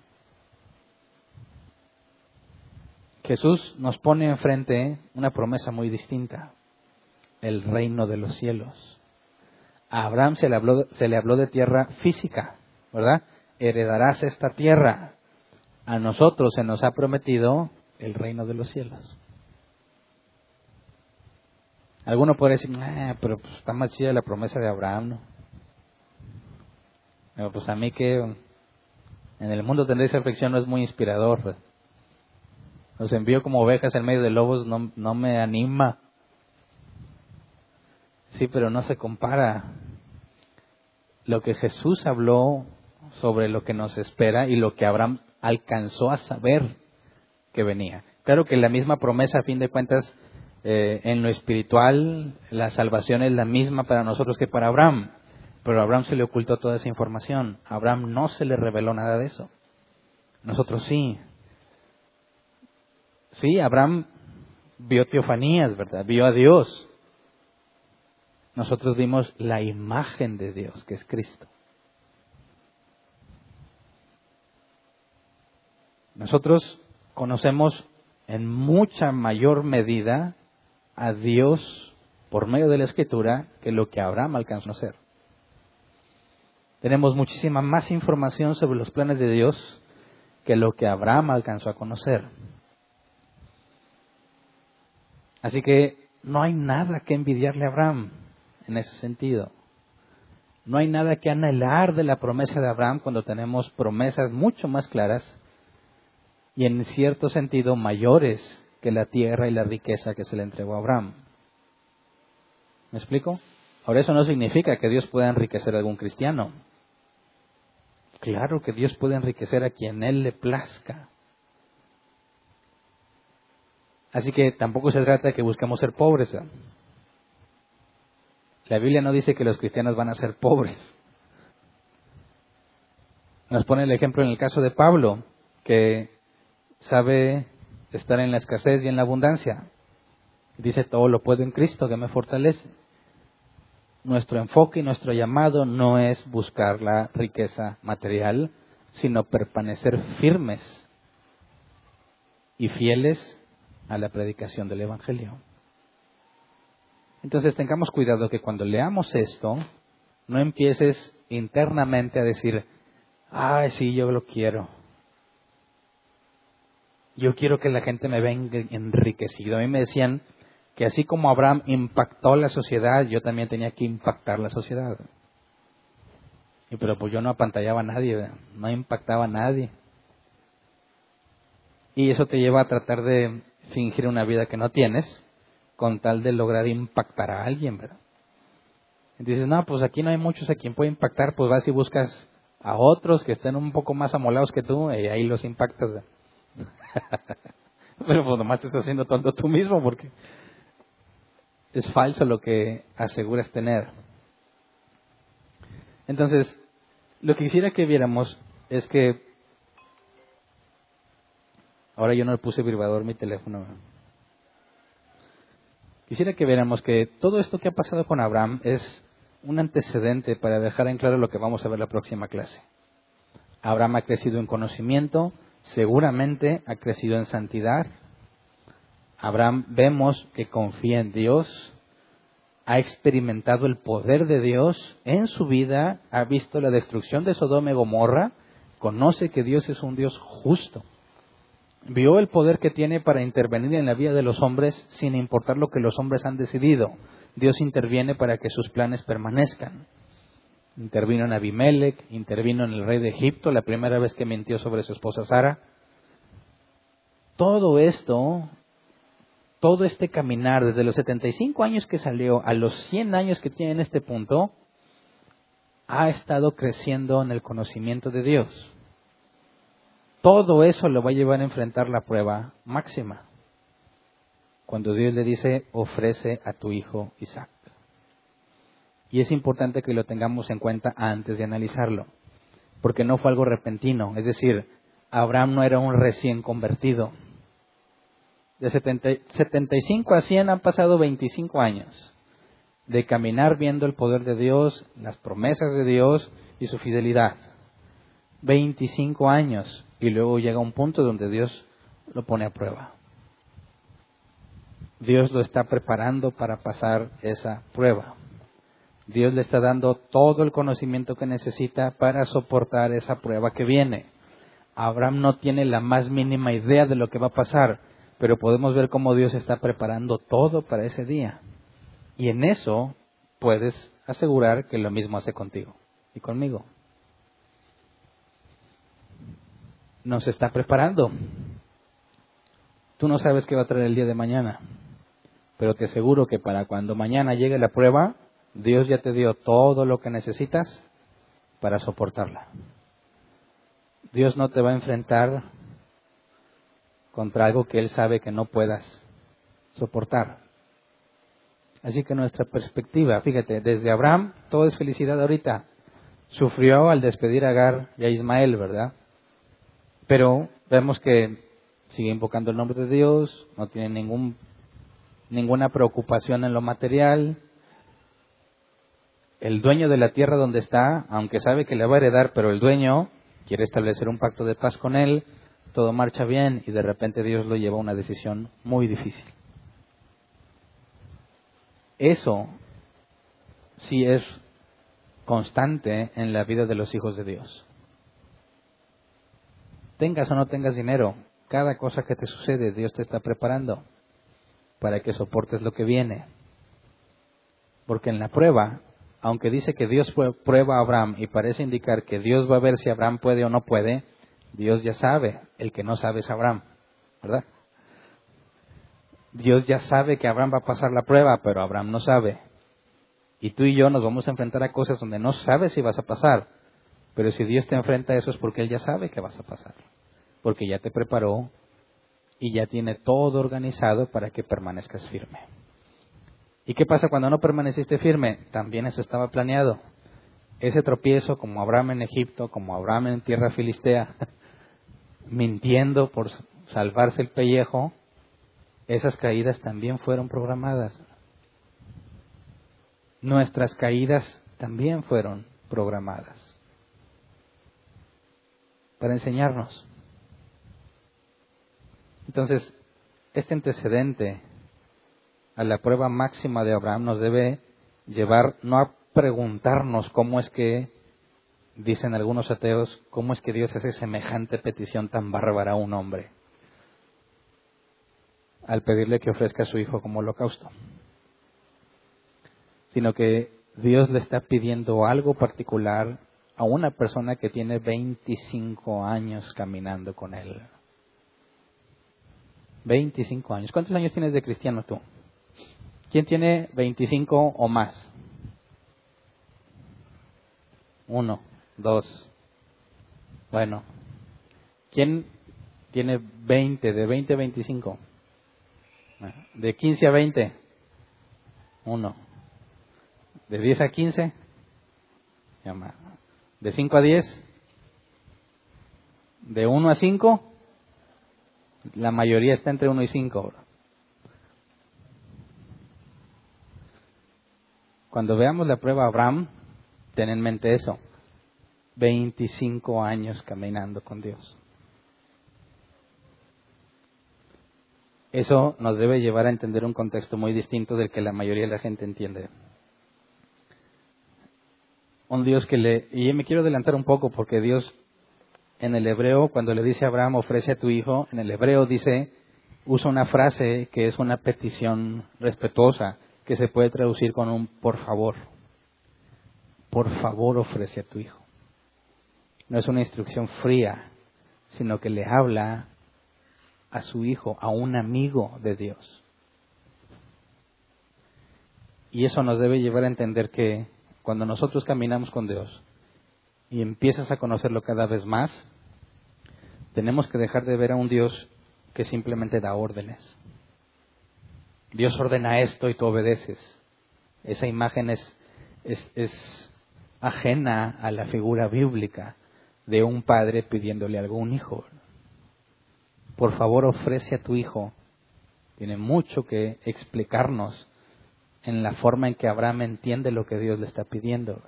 Jesús nos pone enfrente una promesa muy distinta, el reino de los cielos. A Abraham se le habló, se le habló de tierra física, ¿verdad? Heredarás esta tierra. A nosotros se nos ha prometido el reino de los cielos. Alguno puede decir, ah, pero pues, está más chida la promesa de Abraham, ¿no? Pero pues a mí que en el mundo tendréis aflicción no es muy inspirador. Los envío como ovejas en medio de lobos, no, no me anima. Sí, pero no se compara lo que Jesús habló sobre lo que nos espera y lo que Abraham alcanzó a saber que venía. Claro que la misma promesa, a fin de cuentas, eh, en lo espiritual, la salvación es la misma para nosotros que para Abraham, pero a Abraham se le ocultó toda esa información. A Abraham no se le reveló nada de eso. Nosotros sí. Sí, Abraham vio teofanías, ¿verdad? Vio a Dios. Nosotros vimos la imagen de Dios, que es Cristo. Nosotros conocemos en mucha mayor medida a Dios por medio de la Escritura que lo que Abraham alcanzó a hacer. Tenemos muchísima más información sobre los planes de Dios que lo que Abraham alcanzó a conocer. Así que no hay nada que envidiarle a Abraham en ese sentido. No hay nada que anhelar de la promesa de Abraham cuando tenemos promesas mucho más claras y en cierto sentido mayores que la tierra y la riqueza que se le entregó a Abraham. ¿Me explico? Ahora eso no significa que Dios pueda enriquecer a algún cristiano. Claro que Dios puede enriquecer a quien Él le plazca. Así que tampoco se trata de que busquemos ser pobres. La Biblia no dice que los cristianos van a ser pobres. Nos pone el ejemplo en el caso de Pablo, que sabe estar en la escasez y en la abundancia. Dice, todo lo puedo en Cristo que me fortalece. Nuestro enfoque y nuestro llamado no es buscar la riqueza material, sino permanecer firmes y fieles a la predicación del Evangelio. Entonces tengamos cuidado que cuando leamos esto, no empieces internamente a decir, ay, sí, yo lo quiero. Yo quiero que la gente me venga enriquecido. A mí me decían que así como Abraham impactó la sociedad, yo también tenía que impactar la sociedad. Y pero pues yo no apantallaba a nadie, no impactaba a nadie. Y eso te lleva a tratar de fingir una vida que no tienes con tal de lograr impactar a alguien, ¿verdad? Y dices, no, pues aquí no hay muchos a quien puede impactar, pues vas y buscas a otros que estén un poco más amolados que tú y ahí los impactas. Pero pues nomás te estás haciendo tonto tú mismo porque es falso lo que aseguras tener. Entonces, lo que quisiera que viéramos es que Ahora yo no le puse vibrador mi teléfono. Quisiera que viéramos que todo esto que ha pasado con Abraham es un antecedente para dejar en claro lo que vamos a ver la próxima clase. Abraham ha crecido en conocimiento, seguramente ha crecido en santidad. Abraham vemos que confía en Dios, ha experimentado el poder de Dios en su vida, ha visto la destrucción de Sodoma y Gomorra, conoce que Dios es un Dios justo. Vio el poder que tiene para intervenir en la vida de los hombres sin importar lo que los hombres han decidido. Dios interviene para que sus planes permanezcan. Intervino en Abimelech, intervino en el rey de Egipto la primera vez que mintió sobre su esposa Sara. Todo esto todo este caminar, desde los 75 años que salió a los 100 años que tiene en este punto, ha estado creciendo en el conocimiento de Dios. Todo eso lo va a llevar a enfrentar la prueba máxima. Cuando Dios le dice, ofrece a tu hijo Isaac. Y es importante que lo tengamos en cuenta antes de analizarlo, porque no fue algo repentino. Es decir, Abraham no era un recién convertido de 75 a 100 han pasado 25 años de caminar viendo el poder de Dios, las promesas de Dios y su fidelidad. 25 años y luego llega un punto donde Dios lo pone a prueba. Dios lo está preparando para pasar esa prueba. Dios le está dando todo el conocimiento que necesita para soportar esa prueba que viene. Abraham no tiene la más mínima idea de lo que va a pasar, pero podemos ver cómo Dios está preparando todo para ese día. Y en eso puedes asegurar que lo mismo hace contigo y conmigo. Nos está preparando. Tú no sabes qué va a traer el día de mañana, pero te aseguro que para cuando mañana llegue la prueba, Dios ya te dio todo lo que necesitas para soportarla. Dios no te va a enfrentar contra algo que Él sabe que no puedas soportar. Así que nuestra perspectiva, fíjate, desde Abraham todo es felicidad ahorita. Sufrió al despedir a Agar y a Ismael, ¿verdad? Pero vemos que sigue invocando el nombre de Dios, no tiene ningún, ninguna preocupación en lo material. El dueño de la tierra donde está, aunque sabe que le va a heredar, pero el dueño quiere establecer un pacto de paz con él, todo marcha bien y de repente Dios lo lleva a una decisión muy difícil. Eso sí es constante en la vida de los hijos de Dios. Tengas o no tengas dinero, cada cosa que te sucede, Dios te está preparando para que soportes lo que viene. Porque en la prueba, aunque dice que Dios prueba a Abraham y parece indicar que Dios va a ver si Abraham puede o no puede, Dios ya sabe, el que no sabe es Abraham, ¿verdad? Dios ya sabe que Abraham va a pasar la prueba, pero Abraham no sabe. Y tú y yo nos vamos a enfrentar a cosas donde no sabes si vas a pasar. Pero si Dios te enfrenta a eso es porque Él ya sabe que vas a pasar. Porque ya te preparó y ya tiene todo organizado para que permanezcas firme. ¿Y qué pasa cuando no permaneciste firme? También eso estaba planeado. Ese tropiezo como Abraham en Egipto, como Abraham en tierra filistea, mintiendo por salvarse el pellejo, esas caídas también fueron programadas. Nuestras caídas también fueron programadas para enseñarnos. Entonces, este antecedente a la prueba máxima de Abraham nos debe llevar no a preguntarnos cómo es que dicen algunos ateos, ¿cómo es que Dios hace semejante petición tan bárbara a un hombre? Al pedirle que ofrezca a su hijo como holocausto. Sino que Dios le está pidiendo algo particular a una persona que tiene 25 años caminando con él. 25 años. ¿Cuántos años tienes de cristiano tú? ¿Quién tiene 25 o más? Uno dos. Bueno, ¿quién tiene 20, de 20 a 25? De 15 a 20, uno. De 10 a 15, de 5 a 10, de 1 a 5, la mayoría está entre 1 y 5. Cuando veamos la prueba Abraham, ten en mente eso. 25 años caminando con Dios. Eso nos debe llevar a entender un contexto muy distinto del que la mayoría de la gente entiende. Un Dios que le... Y me quiero adelantar un poco porque Dios en el hebreo, cuando le dice a Abraham, ofrece a tu hijo, en el hebreo dice, usa una frase que es una petición respetuosa, que se puede traducir con un por favor. Por favor ofrece a tu hijo. No es una instrucción fría, sino que le habla a su hijo, a un amigo de Dios. Y eso nos debe llevar a entender que cuando nosotros caminamos con Dios y empiezas a conocerlo cada vez más, tenemos que dejar de ver a un Dios que simplemente da órdenes. Dios ordena esto y tú obedeces. Esa imagen es, es, es ajena a la figura bíblica de un padre pidiéndole algo a un hijo por favor ofrece a tu hijo. Tiene mucho que explicarnos en la forma en que Abraham entiende lo que Dios le está pidiendo.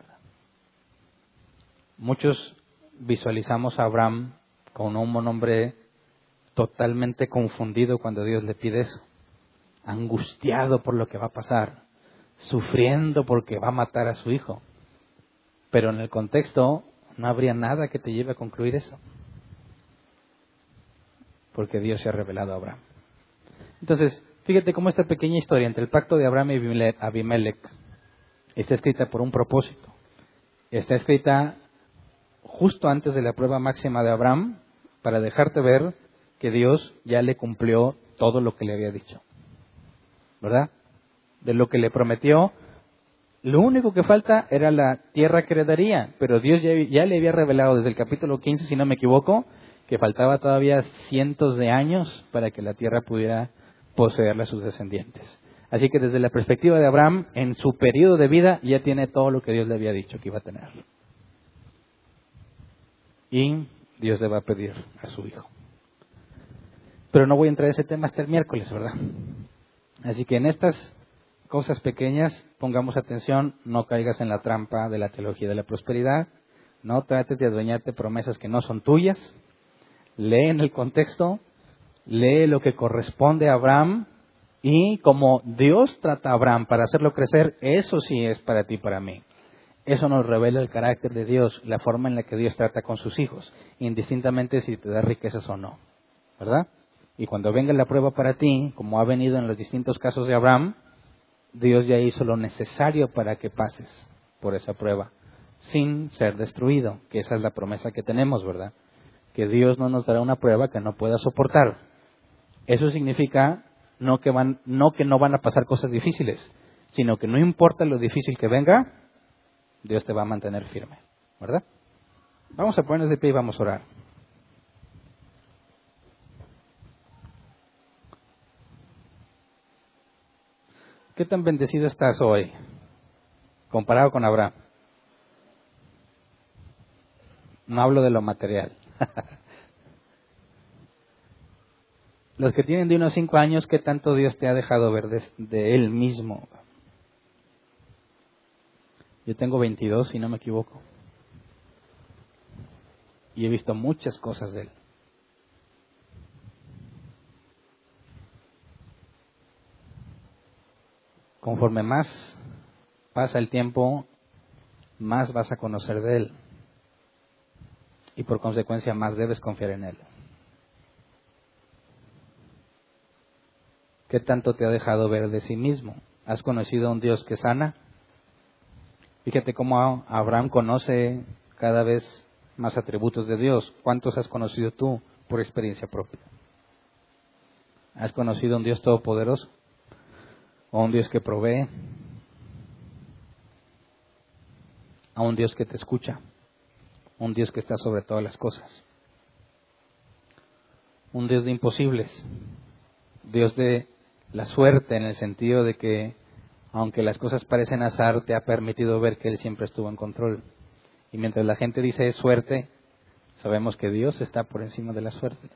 Muchos visualizamos a Abraham como un hombre totalmente confundido cuando Dios le pide eso, angustiado por lo que va a pasar, sufriendo porque va a matar a su hijo. Pero en el contexto no habría nada que te lleve a concluir eso porque Dios se ha revelado a Abraham. Entonces, fíjate cómo esta pequeña historia entre el pacto de Abraham y Abimelech está escrita por un propósito. Está escrita justo antes de la prueba máxima de Abraham para dejarte ver que Dios ya le cumplió todo lo que le había dicho. ¿Verdad? De lo que le prometió, lo único que falta era la tierra que heredaría, pero Dios ya, le había revelado desde el capítulo 15, si no me equivoco, que faltaba todavía cientos de años para que la tierra pudiera poseerla a sus descendientes. Así que desde la perspectiva de Abraham, en su periodo de vida ya tiene todo lo que Dios le había dicho que iba a tener. Y Dios le va a pedir a su hijo. Pero no voy a entrar en ese tema hasta el miércoles, ¿verdad? Así que en estas cosas pequeñas pongamos atención, no caigas en la trampa de la teología de la prosperidad, no trates de adueñarte promesas que no son tuyas, lee en el contexto, lee lo que corresponde a Abraham y como Dios trata a Abraham para hacerlo crecer, eso sí es para ti para mí. Eso nos revela el carácter de Dios, la forma en la que Dios trata con sus hijos, indistintamente si te da riquezas o no. ¿Verdad? Y cuando venga la prueba para ti, como ha venido en los distintos casos de Abraham, Dios ya hizo lo necesario para que pases por esa prueba, sin ser destruido, que esa es la promesa que tenemos, ¿verdad? que Dios no nos dará una prueba que no pueda soportar. Eso significa no que, no van a pasar cosas difíciles, sino que no importa lo difícil que venga, Dios te va a mantener firme, ¿verdad? Vamos a ponernos de pie y vamos a orar. ¿Qué tan bendecido estás hoy comparado con Abraham? No hablo de lo material. Los que tienen de unos cinco años, ¿qué tanto Dios te ha dejado ver de, Él mismo? Yo tengo 22, si no me equivoco. Y he visto muchas cosas de Él. Conforme más pasa el tiempo, más vas a conocer de Él y por consecuencia más debes confiar en Él. ¿Qué tanto te ha dejado ver de sí mismo? ¿Has conocido a un Dios que sana? Fíjate cómo Abraham conoce cada vez más atributos de Dios. ¿Cuántos has conocido tú por experiencia propia? ¿Has conocido a un Dios todopoderoso? ¿O un Dios que provee? ¿A un Dios que te escucha? un Dios que está sobre todas las cosas. Un Dios de imposibles, Dios de la suerte en el sentido de que aunque las cosas parecen azar, te ha permitido ver que Él siempre estuvo en control. Y mientras la gente dice suerte, sabemos que Dios está por encima de la suerte.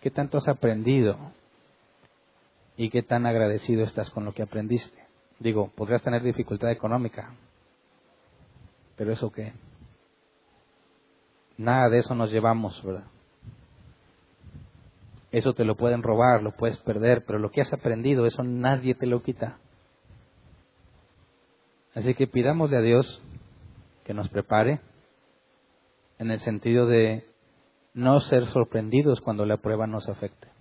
¿Qué tanto has aprendido? ¿Y qué tan agradecido estás con lo que aprendiste? Digo, podrías tener dificultad económica, pero eso qué? Nada de eso nos llevamos, ¿verdad? Eso te lo pueden robar, lo puedes perder, pero lo que has aprendido, eso nadie te lo quita. Así que pidámosle a Dios que nos prepare en el sentido de no ser sorprendidos cuando la prueba nos afecte.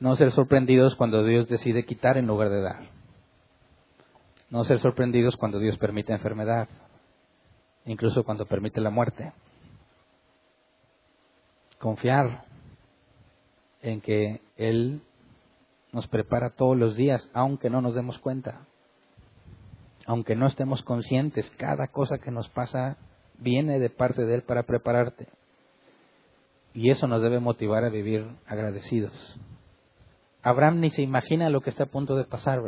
No ser sorprendidos cuando Dios decide quitar en lugar de dar. No ser sorprendidos cuando Dios permite enfermedad, incluso cuando permite la muerte. Confiar en que Él nos prepara todos los días, aunque no nos demos cuenta, aunque no estemos conscientes, cada cosa que nos pasa viene de parte de Él para prepararte. Y eso nos debe motivar a vivir agradecidos. Abraham ni se imagina lo que está a punto de pasar.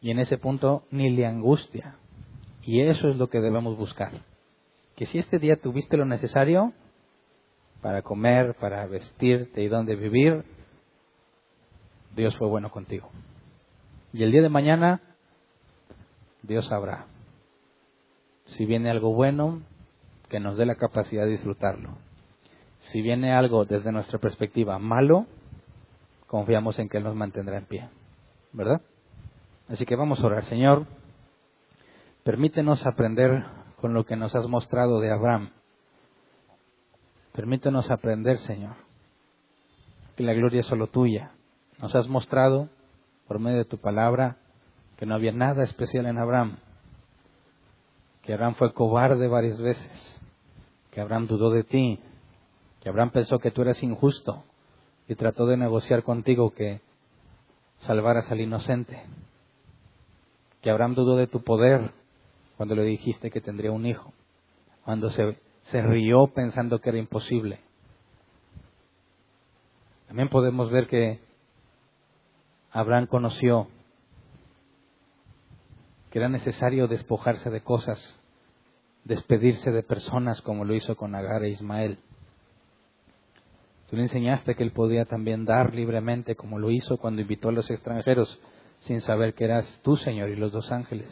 Y en ese punto ni le angustia. Y eso es lo que debemos buscar. Que si este día tuviste lo necesario, para comer, para vestirte y donde vivir, Dios fue bueno contigo. Y el día de mañana, Dios sabrá. Si viene algo bueno, que nos dé la capacidad de disfrutarlo. Si viene algo desde nuestra perspectiva malo, confiamos en que Él nos mantendrá en pie. ¿Verdad? Así que vamos a orar. Señor, permítenos aprender con lo que nos has mostrado de Abraham Permítenos aprender, Señor, que la gloria es solo tuya. Nos has mostrado, por medio de tu palabra, que no había nada especial en Abraham, que Abraham fue cobarde varias veces, que Abraham dudó de ti, que Abraham pensó que tú eras injusto y trató de negociar contigo que salvaras al inocente, que Abraham dudó de tu poder cuando le dijiste que tendría un hijo, cuando se se rió pensando que era imposible. También podemos ver que Abraham conoció que era necesario despojarse de cosas, despedirse de personas como lo hizo con Agar e Ismael. Tú le enseñaste que él podía también dar libremente como lo hizo cuando invitó a los extranjeros sin saber que eras tú, Señor, y los dos ángeles.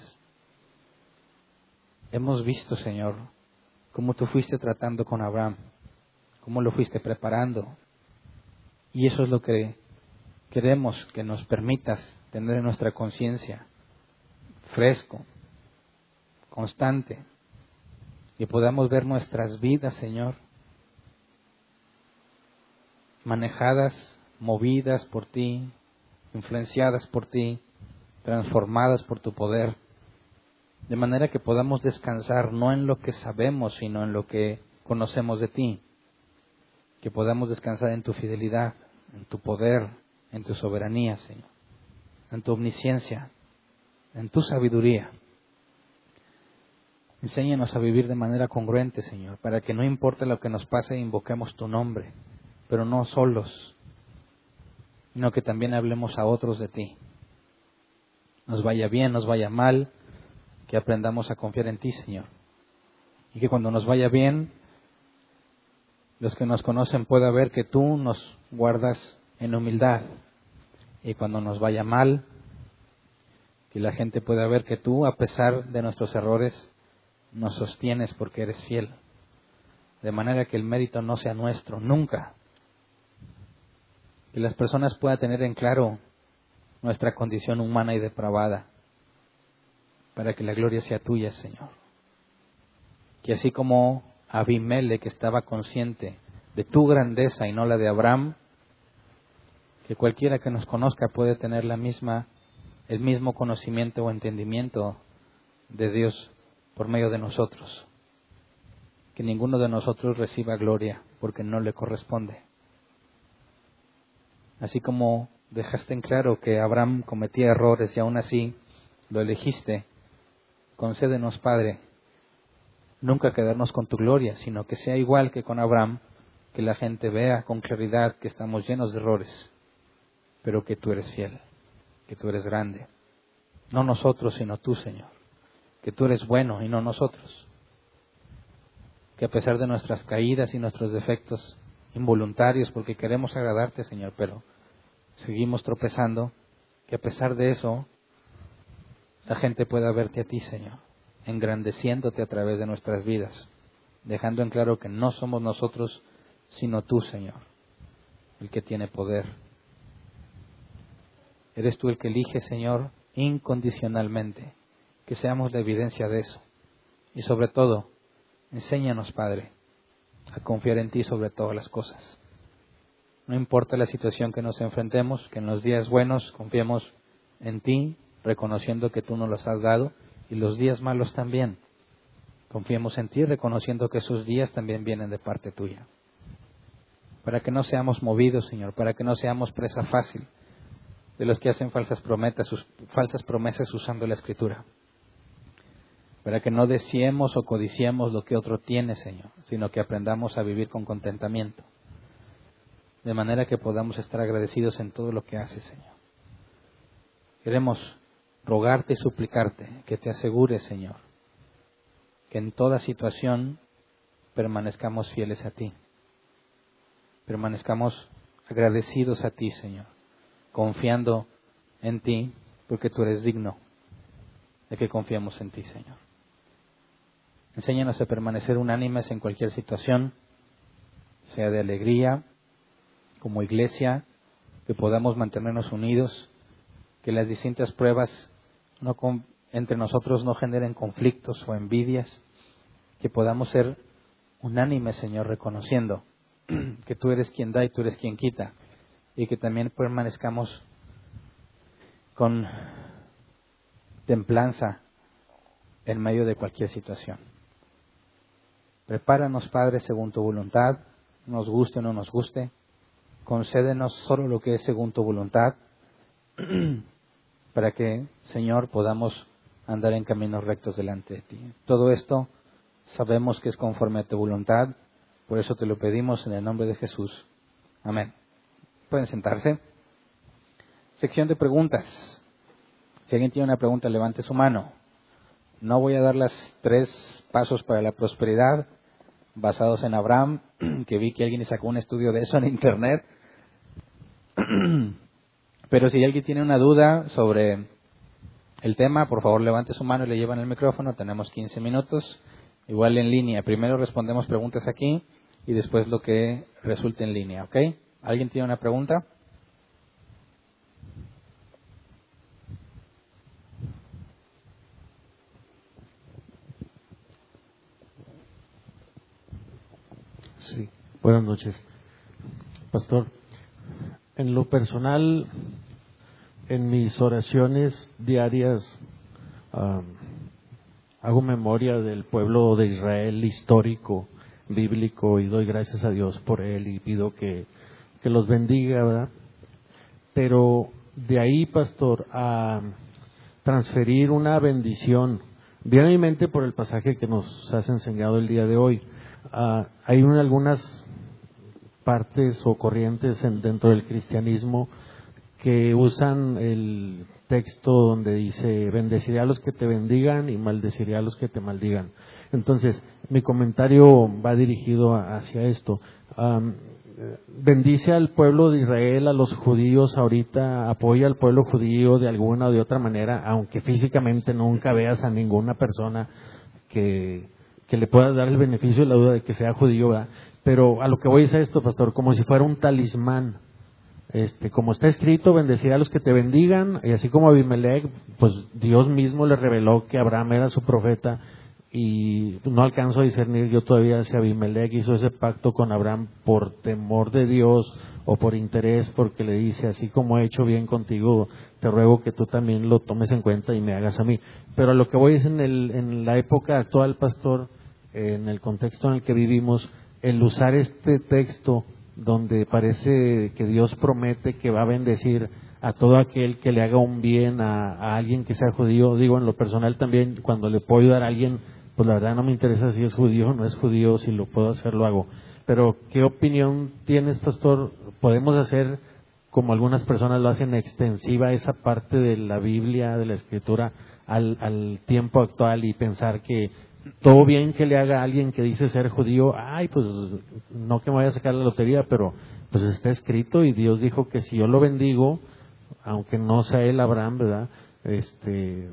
Hemos visto, Señor, cómo tú fuiste tratando con Abraham, cómo lo fuiste preparando. Y eso es lo que queremos que nos permitas tener en nuestra conciencia, fresco, constante, y podamos ver nuestras vidas, Señor, manejadas, movidas por ti, influenciadas por ti, transformadas por tu poder de manera que podamos descansar no en lo que sabemos, sino en lo que conocemos de ti, que podamos descansar en tu fidelidad, en tu poder, en tu soberanía, Señor, en tu omnisciencia, en tu sabiduría. Enséñanos a vivir de manera congruente, Señor, para que no importe lo que nos pase, invoquemos tu nombre, pero no solos, sino que también hablemos a otros de ti. Nos vaya bien, nos vaya mal, que aprendamos a confiar en ti, Señor. Y que cuando nos vaya bien, los que nos conocen puedan ver que tú nos guardas en humildad. Y cuando nos vaya mal, que la gente pueda ver que tú, a pesar de nuestros errores, nos sostienes porque eres fiel. De manera que el mérito no sea nuestro, nunca. Que las personas puedan tener en claro nuestra condición humana y depravada para que la gloria sea tuya, Señor. Que así como que estaba consciente de tu grandeza y no la de Abraham, que cualquiera que nos conozca puede tener la misma, el mismo conocimiento o entendimiento de Dios por medio de nosotros. Que ninguno de nosotros reciba gloria porque no le corresponde. Así como dejaste en claro que Abraham cometía errores y aún así lo elegiste, Concédenos, Padre, nunca quedarnos con tu gloria, sino que sea igual que con Abraham, que la gente vea con claridad que estamos llenos de errores, pero que tú eres fiel, que tú eres grande. No nosotros, sino tú, Señor. Que tú eres bueno y no nosotros. Que a pesar de nuestras caídas y nuestros defectos involuntarios, porque queremos agradarte, Señor, pero seguimos tropezando, que a pesar de eso, la gente pueda verte a ti, Señor, engrandeciéndote a través de nuestras vidas, dejando en claro que no somos nosotros, sino tú, Señor, el que tiene poder. Eres tú el que elige, Señor, incondicionalmente, que seamos la evidencia de eso. Y sobre todo, enséñanos, Padre, a confiar en ti sobre todas las cosas. No importa la situación que nos enfrentemos, que en los días buenos confiemos en ti, reconociendo que tú nos los has dado, y los días malos también. Confiemos en ti, reconociendo que esos días también vienen de parte tuya. Para que no seamos movidos, Señor, para que no seamos presa fácil de los que hacen falsas promesas, falsas promesas usando la escritura. Para que no deseemos o codiciemos lo que otro tiene, Señor, sino que aprendamos a vivir con contentamiento de manera que podamos estar agradecidos en todo lo que haces, Señor. Queremos rogarte y suplicarte que te asegures, Señor, que en toda situación permanezcamos fieles a ti, permanezcamos agradecidos a ti, Señor, confiando en ti, porque tú eres digno de que confiemos en ti, Señor. Enséñanos a permanecer unánimes en cualquier situación, sea de alegría, como iglesia, que podamos mantenernos unidos, que las distintas pruebas no entre nosotros no generen conflictos o envidias, que podamos ser unánimes, Señor, reconociendo que tú eres quien da y tú eres quien quita, y que también permanezcamos con templanza en medio de cualquier situación. Prepáranos, Padre, según tu voluntad, nos guste o no nos guste, concédenos solo lo que es según tu voluntad, para que, Señor, podamos andar en caminos rectos delante de ti. Todo esto sabemos que es conforme a tu voluntad, por eso te lo pedimos en el nombre de Jesús. Amén. Pueden sentarse. Sección de preguntas. Si alguien tiene una pregunta, levante su mano. No voy a dar las tres pasos para la prosperidad basados en Abraham, que vi que alguien sacó un estudio de eso en Internet. Pero si alguien tiene una duda sobre el tema, por favor levante su mano y le llevan el micrófono. Tenemos 15 minutos. Igual en línea. Primero respondemos preguntas aquí y después lo que resulte en línea. ¿Ok? ¿Alguien tiene una pregunta? Sí, buenas noches. Pastor, en lo personal, en mis oraciones diarias, hago memoria del pueblo de Israel histórico, bíblico, y doy gracias a Dios por él y pido que, que los bendiga, ¿verdad? Pero de ahí, pastor, a transferir una bendición, viene a mi mente por el pasaje que nos has enseñado el día de hoy. Ah, hay algunas partes o corrientes dentro del cristianismo que usan el texto donde dice bendeciré a los que te bendigan y maldeciré a los que te maldigan. Entonces, mi comentario va dirigido hacia esto. bendice al pueblo de Israel, a los judíos ahorita, apoya al pueblo judío de alguna o de otra manera, aunque físicamente nunca veas a ninguna persona que, que le pueda dar el beneficio de la duda de que sea judío. Pero a lo que voy es a esto, pastor, como si fuera un talismán. Este, como está escrito, bendecirá a los que te bendigan, y así como Abimelech, pues Dios mismo le reveló que Abraham era su profeta, y no alcanzo a discernir yo todavía si Abimelech hizo ese pacto con Abraham por temor de Dios o por interés, porque le dice, así como he hecho bien contigo, te ruego que tú también lo tomes en cuenta y me hagas a mí. Pero a lo que voy es en, el, en la época actual, pastor, en el contexto en el que vivimos, el usar este texto donde parece que Dios promete que va a bendecir a todo aquel que le haga un bien a, alguien que sea judío, digo en lo personal también, cuando le puedo ayudar a alguien, pues la verdad no me interesa si es judío o no es judío, si lo puedo hacer, lo hago. Pero, ¿qué opinión tienes, pastor? ¿Podemos hacer, como algunas personas lo hacen, extensiva esa parte de la Biblia, de la Escritura, al, al tiempo actual y pensar que todo bien que le haga a alguien que dice ser judío, ay, pues no que me vaya a sacar la lotería, pero pues está escrito y Dios dijo que si yo lo bendigo, aunque no sea él Abraham, ¿verdad? Este,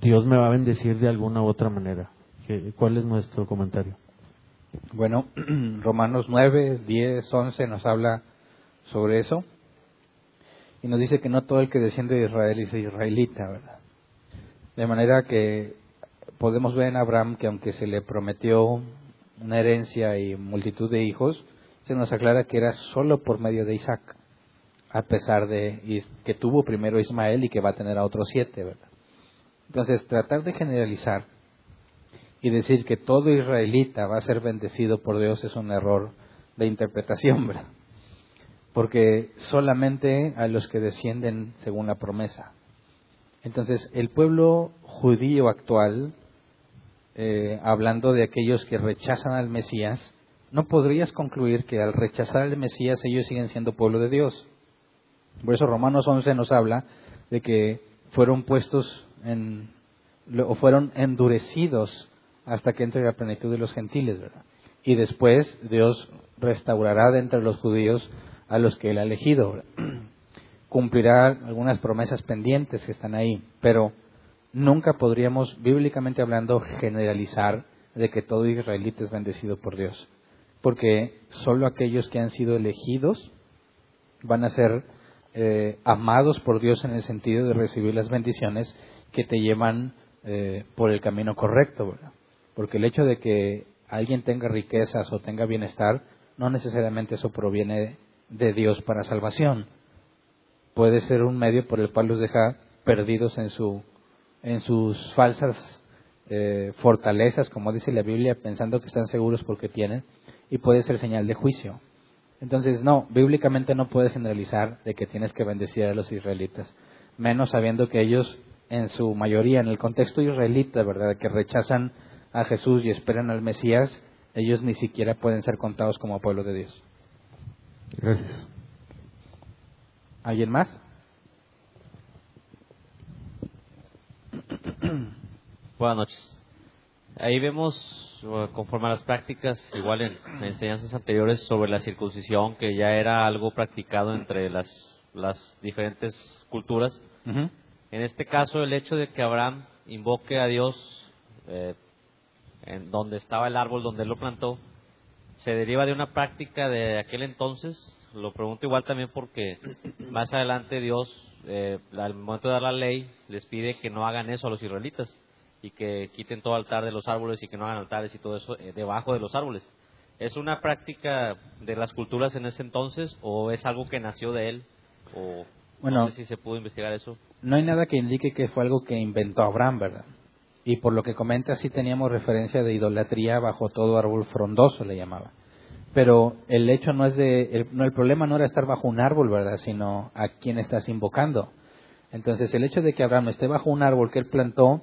Dios me va a bendecir de alguna u otra manera. ¿Qué- ¿Cuál es nuestro comentario? Bueno, Romanos 9, 10, 11 nos habla sobre eso. Y nos dice que no todo el que desciende de Israel es israelita, ¿verdad? De manera que podemos ver en Abraham que aunque se le prometió una herencia y multitud de hijos, se nos aclara que era solo por medio de Isaac, a pesar de que tuvo primero Ismael y que va a tener a otros siete, ¿verdad? Entonces, tratar de generalizar y decir que todo israelita va a ser bendecido por Dios es un error de interpretación, ¿verdad? Porque solamente a los que descienden según la promesa. Entonces, el pueblo judío actual, eh, hablando de aquellos que rechazan al Mesías, no podrías concluir que al rechazar al Mesías ellos siguen siendo pueblo de Dios. Por eso Romanos 11 nos habla de que fueron puestos en, o fueron endurecidos hasta que entre la plenitud de los gentiles, ¿verdad? Y después Dios restaurará de entre los judíos a los que él ha elegido, cumplirá algunas promesas pendientes que están ahí, pero nunca podríamos, bíblicamente hablando, generalizar de que todo israelita es bendecido por Dios, porque solo aquellos que han sido elegidos van a ser eh, amados por Dios en el sentido de recibir las bendiciones que te llevan eh, por el camino correcto. Porque el hecho de que alguien tenga riquezas o tenga bienestar, no necesariamente eso proviene de Dios para salvación. Puede ser un medio por el cual los deja perdidos en su en sus falsas eh, fortalezas, como dice la Biblia, pensando que están seguros porque tienen, y puede ser señal de juicio. Entonces, no, bíblicamente no puedes generalizar de que tienes que bendecir a los israelitas, menos sabiendo que ellos, en su mayoría, en el contexto israelita, ¿verdad?, que rechazan a Jesús y esperan al Mesías, ellos ni siquiera pueden ser contados como pueblo de Dios. Gracias. ¿Alguien más? Buenas noches. Ahí vemos, conforme a las prácticas, igual en enseñanzas anteriores, sobre la circuncisión, que ya era algo practicado entre las, las diferentes culturas. En este caso, el hecho de que Abraham invoque a Dios eh, en donde estaba el árbol donde él lo plantó, se deriva de una práctica de aquel entonces. Lo pregunto igual también porque más adelante Dios, eh, al momento de dar la ley, les pide que no hagan eso a los israelitas y que quiten todo altar de los árboles y que no hagan altares y todo eso eh, debajo de los árboles. ¿Es una práctica de las culturas en ese entonces o es algo que nació de él? O Bueno. no sé si se pudo investigar eso. No hay nada que indique que fue algo que inventó Abraham, ¿verdad? Y por lo que comenta, sí teníamos referencia de idolatría bajo todo árbol frondoso, le llamaba. Pero el hecho no es de. El, no, el problema no era estar bajo un árbol, ¿verdad? Sino a quién estás invocando. Entonces, el hecho de que Abraham esté bajo un árbol que él plantó,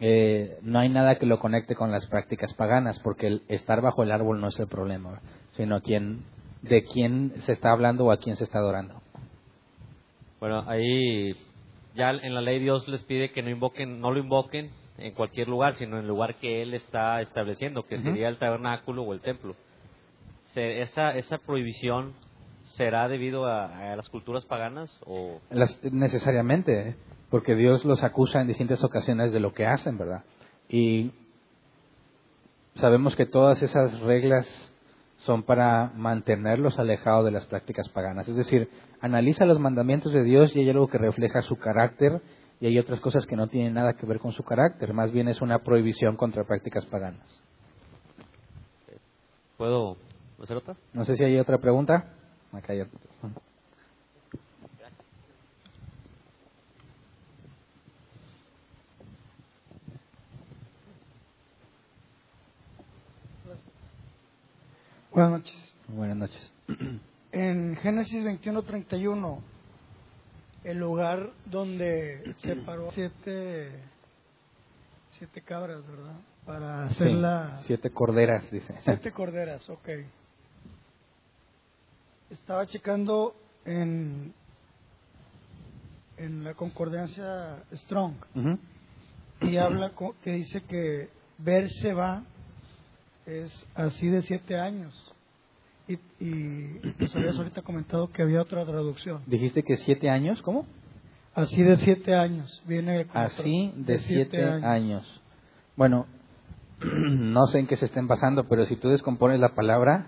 eh, no hay nada que lo conecte con las prácticas paganas, porque el estar bajo el árbol no es el problema, sino quién, de quién se está hablando o a quién se está adorando. Bueno, ahí ya en la ley Dios les pide que no invoquen, no lo invoquen en cualquier lugar, sino en el lugar que Él está estableciendo, que sería el tabernáculo o el templo. Se- esa, esa prohibición será debido a, a las culturas paganas o Las- necesariamente. Porque Dios los acusa en distintas ocasiones de lo que hacen, ¿verdad? Y sabemos que todas esas reglas son para mantenerlos alejados de las prácticas paganas. Es decir, analiza los mandamientos de Dios y hay algo que refleja su carácter y hay otras cosas que no tienen nada que ver con su carácter. Más bien es una prohibición contra prácticas paganas. puedo hacer otra. No sé si hay otra pregunta. Acá hay otra. Buenas noches. Buenas noches. En Génesis 21:31, el lugar donde se paró siete, siete cabras, ¿verdad? Para hacer Sí, la... Siete corderas, dice. Siete corderas, ok. Estaba checando en, en la concordancia Strong y habla co- que dice que verse va es así de siete años. Y, y nos habías ahorita comentado que había otra traducción. Dijiste que siete años, ¿cómo? Así de siete años. Viene Así otro- de siete años. Bueno, no sé en qué se estén basando, pero si tú descompones la palabra,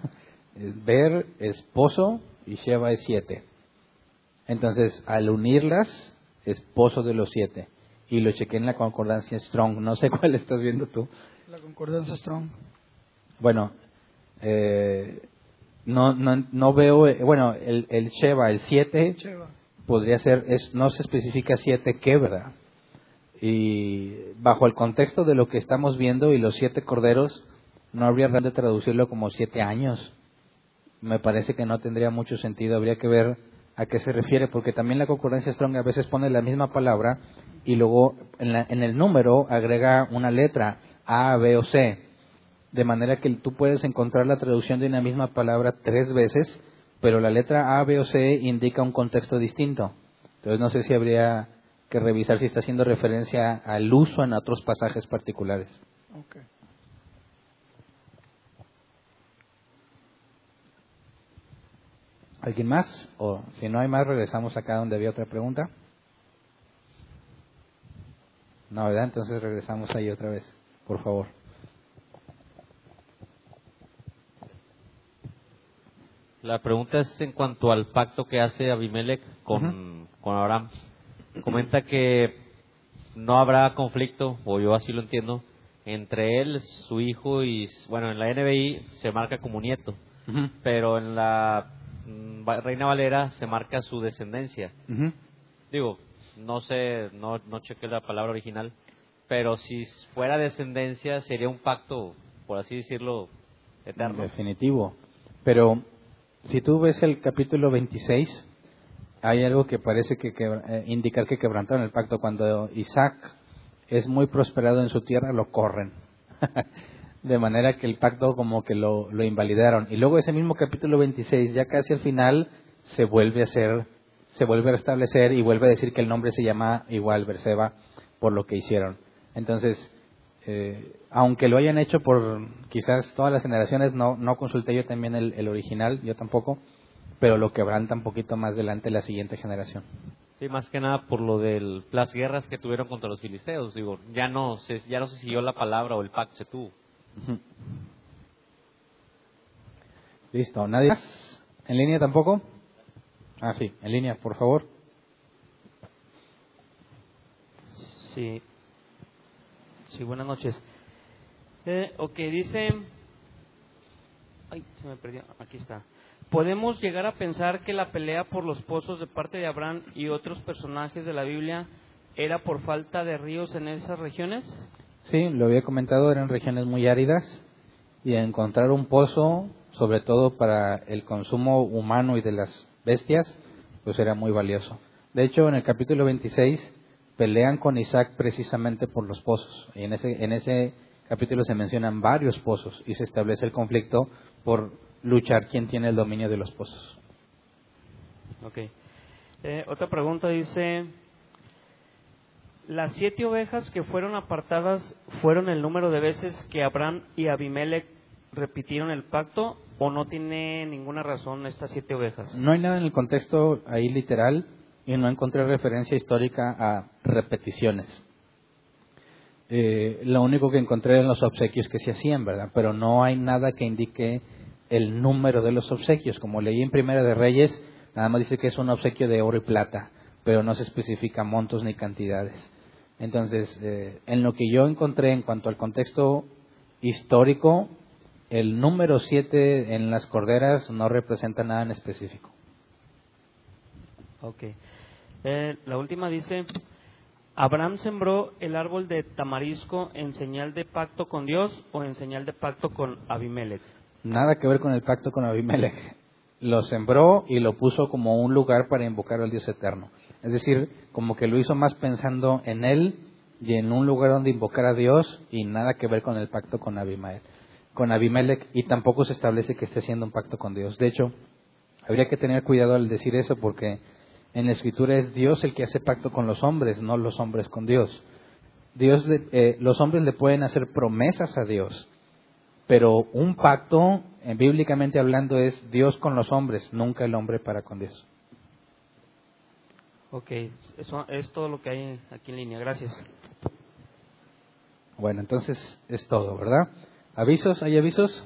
es ver, esposo y Sheva es siete. Entonces, al unirlas, esposo de los siete. Y lo chequé en la concordancia Strong. No sé cuál estás viendo tú. La concordancia Strong. Bueno, eh, no, no, no veo, eh, bueno, el, el Sheva, el siete, Cheva. podría ser, es, no se especifica siete qué, ¿verdad? Y bajo el contexto de lo que estamos viendo y los siete corderos, no habría de traducirlo como siete años. Me parece que no tendría mucho sentido, habría que ver a qué se refiere, porque también la concordancia Strong a veces pone la misma palabra y luego en, la- en el número agrega una letra, A, B o C, de manera que tú puedes encontrar la traducción de una misma palabra tres veces, pero la letra A, B o C indica un contexto distinto. Entonces no sé si habría que revisar si está haciendo referencia al uso en otros pasajes particulares. Ok. ¿Alguien más? O si no hay más, regresamos acá donde había otra pregunta. No, ¿verdad? Entonces regresamos ahí otra vez, por favor. La pregunta es en cuanto al pacto que hace Abimelech con, con Abraham. Comenta que no habrá conflicto, o yo así lo entiendo, entre él, su hijo y, bueno, en la NBI se marca como nieto, pero en la mm, Reina Valera se marca su descendencia. Digo, no sé, no, no chequé la palabra original, pero si fuera descendencia sería un pacto, por así decirlo, eterno. Definitivo. Pero si tú ves el capítulo 26, hay algo que parece que, que, eh, indicar que quebrantaron el pacto. Cuando Isaac es muy prosperado en su tierra, lo corren. de manera que el pacto como que lo, lo invalidaron. Y luego ese mismo capítulo 26, ya casi al final, se vuelve a hacer, se vuelve a restablecer y vuelve a decir que el nombre se llama igual Berseba por lo que hicieron. Entonces, eh, aunque lo hayan hecho por quizás todas las generaciones, no, no consulté yo también el, el original, yo tampoco, pero lo quebranta un poquito más adelante la siguiente generación. Sí, más que nada por lo de las guerras que tuvieron contra los filisteos. Digo, ya no se, ya no se siguió la palabra o el pacto se tuvo. Listo, ¿nadie más? ¿En línea tampoco? Ah, sí, en línea, por favor. Sí. Sí, buenas noches. Eh, ok, dice... Ay, se me perdió. Aquí está. ¿Podemos llegar a pensar que la pelea por los pozos de parte de Abraham y otros personajes de la Biblia era por falta de ríos en esas regiones? Sí, lo había comentado, eran regiones muy áridas y encontrar un pozo, sobre todo para el consumo humano y de las bestias, pues era muy valioso. De hecho, en el capítulo 26 pelean con Isaac precisamente por los pozos. Y en ese, en ese capítulo se mencionan varios pozos y se establece el conflicto por luchar quién tiene el dominio de los pozos. Ok. Eh, otra pregunta dice, ¿las siete ovejas que fueron apartadas fueron el número de veces que Abraham y Abimelech repitieron el pacto o no tiene ninguna razón estas siete ovejas? No hay nada en el contexto ahí literal y no encontré referencia histórica a repeticiones. Eh, lo único que encontré en los obsequios que se hacían, ¿verdad? Pero no hay nada que indique el número de los obsequios. Como leí en Primera de Reyes, nada más dice que es un obsequio de oro y plata, pero no se especifica montos ni cantidades. Entonces, eh, en lo que yo encontré en cuanto al contexto histórico, el número 7 en las corderas no representa nada en específico. Ok. Eh, la última dice, ¿Abraham sembró el árbol de tamarisco en señal de pacto con Dios o en señal de pacto con Abimelech? Nada que ver con el pacto con Abimelech. Lo sembró y lo puso como un lugar para invocar al Dios eterno. Es decir, como que lo hizo más pensando en él y en un lugar donde invocar a Dios y nada que ver con el pacto con Abimelech. Con Abimelech y tampoco se establece que esté haciendo un pacto con Dios. De hecho, habría que tener cuidado al decir eso porque en la escritura es Dios el que hace pacto con los hombres, no los hombres con Dios. Dios le- eh, los hombres le pueden hacer promesas a Dios, pero un pacto, eh, bíblicamente hablando, es Dios con los hombres, nunca el hombre para con Dios. Ok, eso es todo lo que hay aquí en línea. Gracias. Bueno, entonces es todo, ¿verdad? ¿Avisos? ¿Hay avisos?